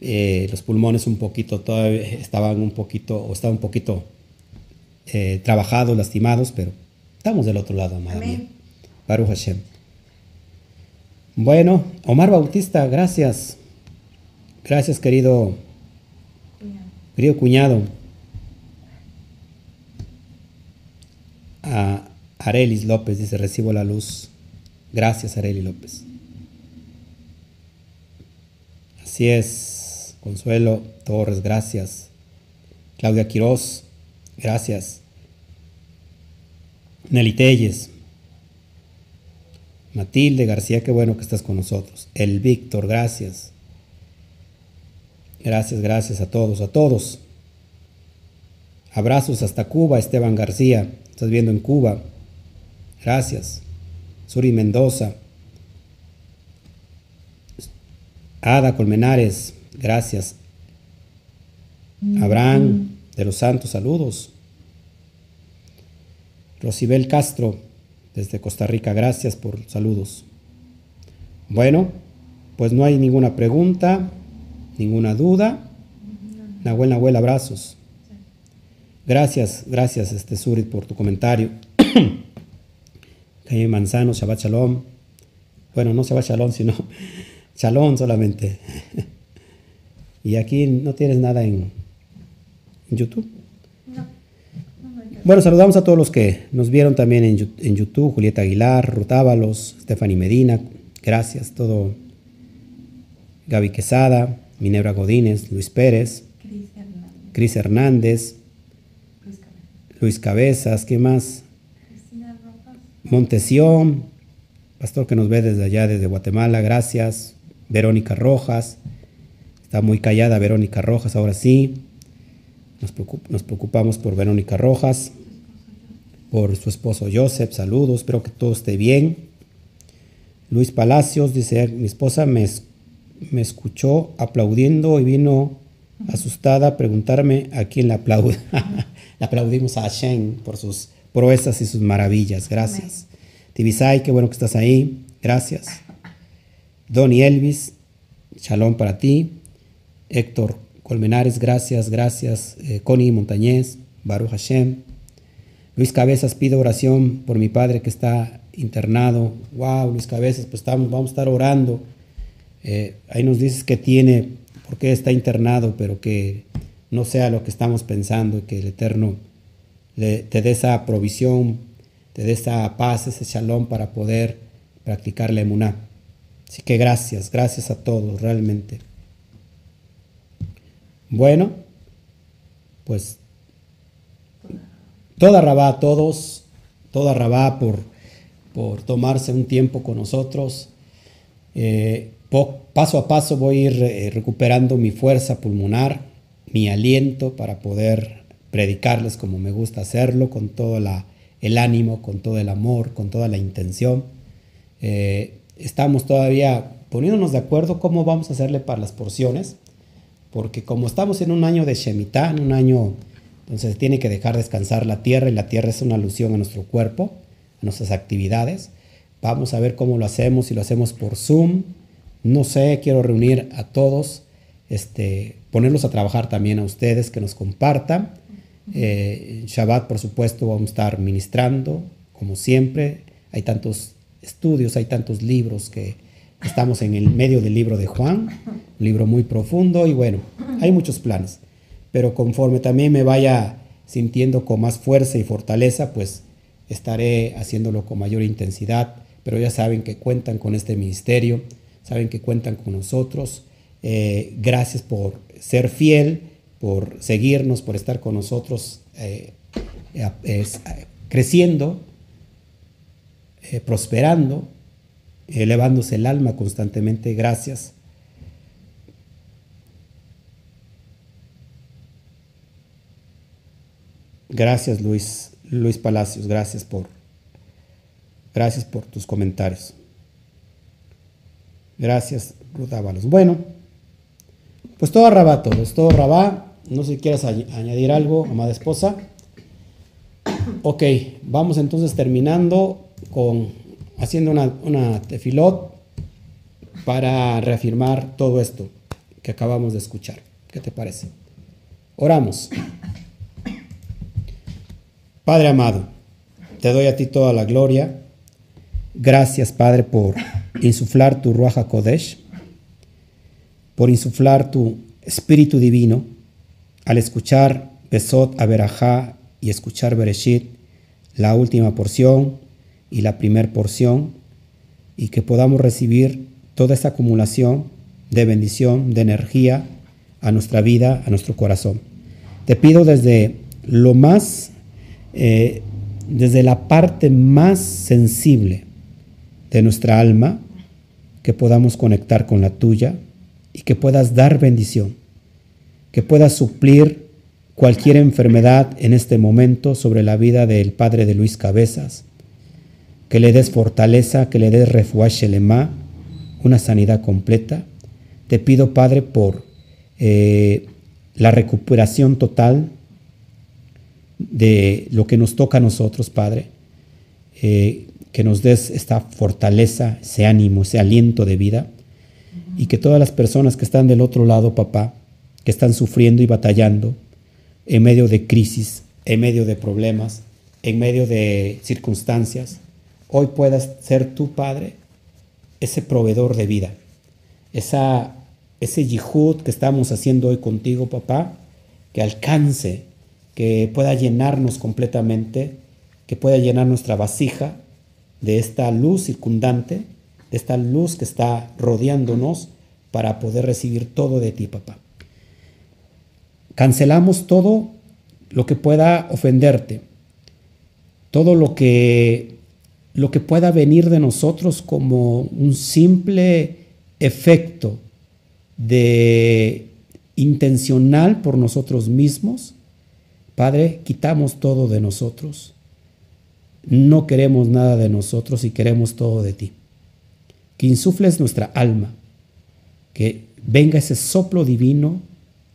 Eh, los pulmones un poquito, todavía estaban un poquito, o estaban un poquito eh, trabajados, lastimados, pero estamos del otro lado, amada mía. Baruch Hashem. Bueno, Omar Bautista, gracias. Gracias, querido, querido cuñado. A Arelis López dice, recibo la luz. Gracias, Arelis López. Así es, Consuelo Torres, gracias. Claudia Quiroz, gracias. Nelly Telles, Matilde García, qué bueno que estás con nosotros. El Víctor, gracias. Gracias, gracias a todos, a todos. Abrazos hasta Cuba, Esteban García. Estás viendo en Cuba. Gracias. Suri Mendoza. Ada Colmenares, gracias. Abraham de los Santos, saludos. Rosibel Castro, desde Costa Rica. Gracias por saludos. Bueno, pues no hay ninguna pregunta, ninguna duda. Nahuel, Nahuel, abrazos. Gracias, gracias, este Surit, por tu comentario. <coughs> Calle Manzano, Shabbat Shalom. Bueno, no Shabbat Shalom, sino <laughs> Shalom solamente. <laughs> y aquí no tienes nada en YouTube. Bueno, saludamos a todos los que nos vieron también en, YouTube, Julieta Aguilar, Ruth Ábalos, Stephanie Medina, gracias, todo, Gaby Quesada, Minebra Godínez, Luis Pérez, Cris Hernández, Luis Cabezas, ¿qué más? Montesión, pastor que nos ve desde allá, desde Guatemala, gracias. Verónica Rojas, está muy callada Verónica Rojas, ahora sí. Nos, preocupamos por Verónica Rojas, por su esposo Joseph, saludos, espero que todo esté bien. Luis Palacios dice, mi esposa me, me escuchó aplaudiendo y vino asustada preguntarme a quién la aplaude. <laughs> le aplaudimos a Hashem por sus proezas y sus maravillas. Gracias. Tibisay, qué bueno que estás ahí. Gracias. Donny Elvis, shalom para ti. Héctor Colmenares, gracias, gracias. Eh, Connie Montañez, Baruch Hashem. Luis Cabezas, pido oración por mi padre que está internado. Wow, Luis Cabezas, pues estamos, vamos a estar orando. Eh, ahí nos dices que tiene, porque está internado, pero que no sea lo que estamos pensando y que el Eterno te dé esa provisión, te dé esa paz, ese shalom para poder practicar la emuná. Así que gracias, gracias a todos, realmente. Bueno, pues toda rabá a todos, toda rabá por, por tomarse un tiempo con nosotros. Eh, paso a paso voy a ir eh, recuperando mi fuerza pulmonar, mi aliento para poder predicarles como me gusta hacerlo, con todo la, el ánimo, con todo el amor, con toda la intención. Eh, estamos todavía poniéndonos de acuerdo cómo vamos a hacerle para las porciones, porque como estamos en un año de Shemitah, en un año, entonces tiene que dejar descansar la tierra y la tierra es una alusión a nuestro cuerpo, a nuestras actividades. Vamos a ver cómo lo hacemos, si lo hacemos por Zoom, no sé, quiero reunir a todos, este, ponerlos a trabajar también a ustedes, que nos compartan. Eh, Shabbat, por supuesto, vamos a estar ministrando, como siempre. Hay tantos estudios, hay tantos libros que estamos en el medio del libro de Juan, un libro muy profundo y bueno, hay muchos planes. Pero conforme también me vaya sintiendo con más fuerza y fortaleza, pues estaré haciéndolo con mayor intensidad. Pero ya saben que cuentan con este ministerio, saben que cuentan con nosotros. Eh, gracias por ser fiel, por seguirnos, por estar con nosotros eh, eh, creciendo, prosperando, elevándose el alma constantemente. Gracias. Gracias Luis, Luis Palacios, gracias por, gracias por tus comentarios. Gracias, Ruth Ábalos. Bueno, pues todo rabá, todo, es todo rabá. No sé si quieres añadir algo, amada esposa. Ok, vamos entonces terminando con haciendo una, una tefilot para reafirmar todo esto que acabamos de escuchar. ¿Qué te parece? Oramos. Padre amado, te doy a ti toda la gloria. Gracias, Padre, por insuflar tu Ruaja Kodesh, por insuflar tu Espíritu Divino al escuchar Besot Aberajá y escuchar Bereshit, la última porción y la primera porción, y que podamos recibir toda esta acumulación de bendición, de energía a nuestra vida, a nuestro corazón. Te pido desde lo más, eh, desde la parte más sensible de nuestra alma, que podamos conectar con la tuya y que puedas dar bendición, que puedas suplir cualquier enfermedad en este momento sobre la vida del padre de Luis Cabezas, que le des fortaleza, que le des refuash una sanidad completa. Te pido, Padre, por eh, la recuperación total de lo que nos toca a nosotros, Padre. Eh, que nos des esta fortaleza, ese ánimo, ese aliento de vida. Y que todas las personas que están del otro lado, papá, que están sufriendo y batallando en medio de crisis, en medio de problemas, en medio de circunstancias, hoy puedas ser tu Padre, ese proveedor de vida, esa, ese yihud que estamos haciendo hoy contigo, papá, que alcance, que pueda llenarnos completamente, que pueda llenar nuestra vasija de esta luz circundante, de esta luz que está rodeándonos para poder recibir todo de ti, papá. Cancelamos todo lo que pueda ofenderte, todo lo que, lo que pueda venir de nosotros como un simple efecto de intencional por nosotros mismos, Padre, quitamos todo de nosotros. No queremos nada de nosotros y queremos todo de ti. Que insufles nuestra alma, que venga ese soplo divino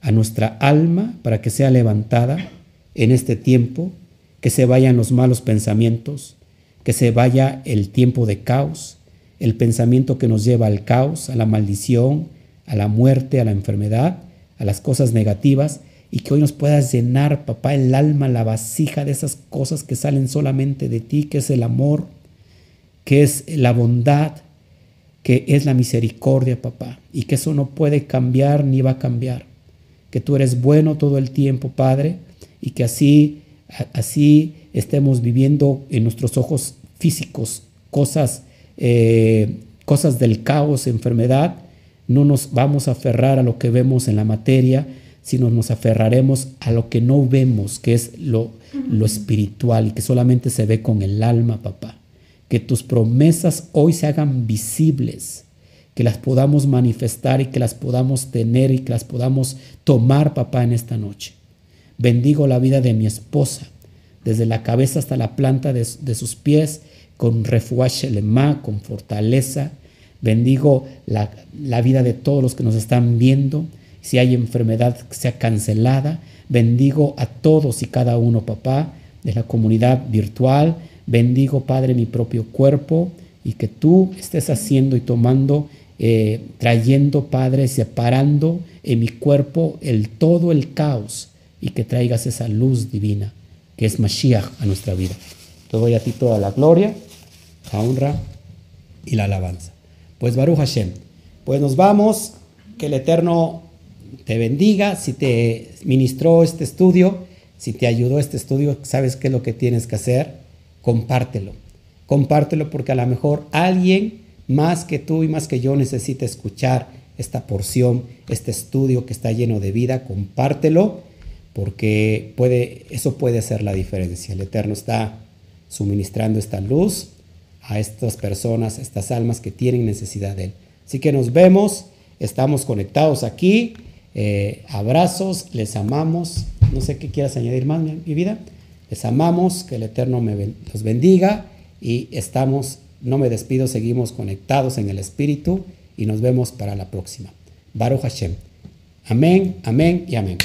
a nuestra alma para que sea levantada en este tiempo, que se vayan los malos pensamientos, que se vaya el tiempo de caos, el pensamiento que nos lleva al caos, a la maldición, a la muerte, a la enfermedad, a las cosas negativas, y que hoy nos puedas llenar, papá, el alma, la vasija de esas cosas que salen solamente de ti, que es el amor, que es la bondad, que es la misericordia, papá, y que eso no puede cambiar ni va a cambiar, que tú eres bueno todo el tiempo, Padre, y que así, así estemos viviendo en nuestros ojos físicos cosas, eh, cosas del caos, enfermedad, no nos vamos a aferrar a lo que vemos en la materia, sino nos aferraremos a lo que no vemos, que es lo, lo espiritual y que solamente se ve con el alma, papá. Que tus promesas hoy se hagan visibles, que las podamos manifestar y que las podamos tener y que las podamos tomar, papá, en esta noche. Bendigo la vida de mi esposa, desde la cabeza hasta la planta de, sus pies, con refuaje con fortaleza. Bendigo la, la vida de todos los que nos están viendo si hay enfermedad sea cancelada. Bendigo a todos y cada uno, papá, de la comunidad virtual. Bendigo, Padre, mi propio cuerpo y que tú estés haciendo y tomando, eh, trayendo, Padre, separando en mi cuerpo el todo el caos y que traigas esa luz divina que es Mashiach a nuestra vida. Te doy a ti toda la gloria, la honra y la alabanza. Pues Baruch Hashem, pues nos vamos, que el Eterno te bendiga, si te ministró este estudio, si te ayudó este estudio, sabes qué es lo que tienes que hacer, compártelo. Compártelo porque a lo mejor alguien más que tú y más que yo necesita escuchar esta porción, este estudio que está lleno de vida, compártelo porque puede, eso puede ser la diferencia. El Eterno está suministrando esta luz a estas personas, a estas almas que tienen necesidad de Él. Así que nos vemos, estamos conectados aquí eh, abrazos, les amamos. No sé qué quieras añadir más, mi, mi vida. Les amamos, que el Eterno me los bendiga y estamos, no me despido, seguimos conectados en el Espíritu y nos vemos para la próxima. Baruch Hashem. Amén, amén y amén.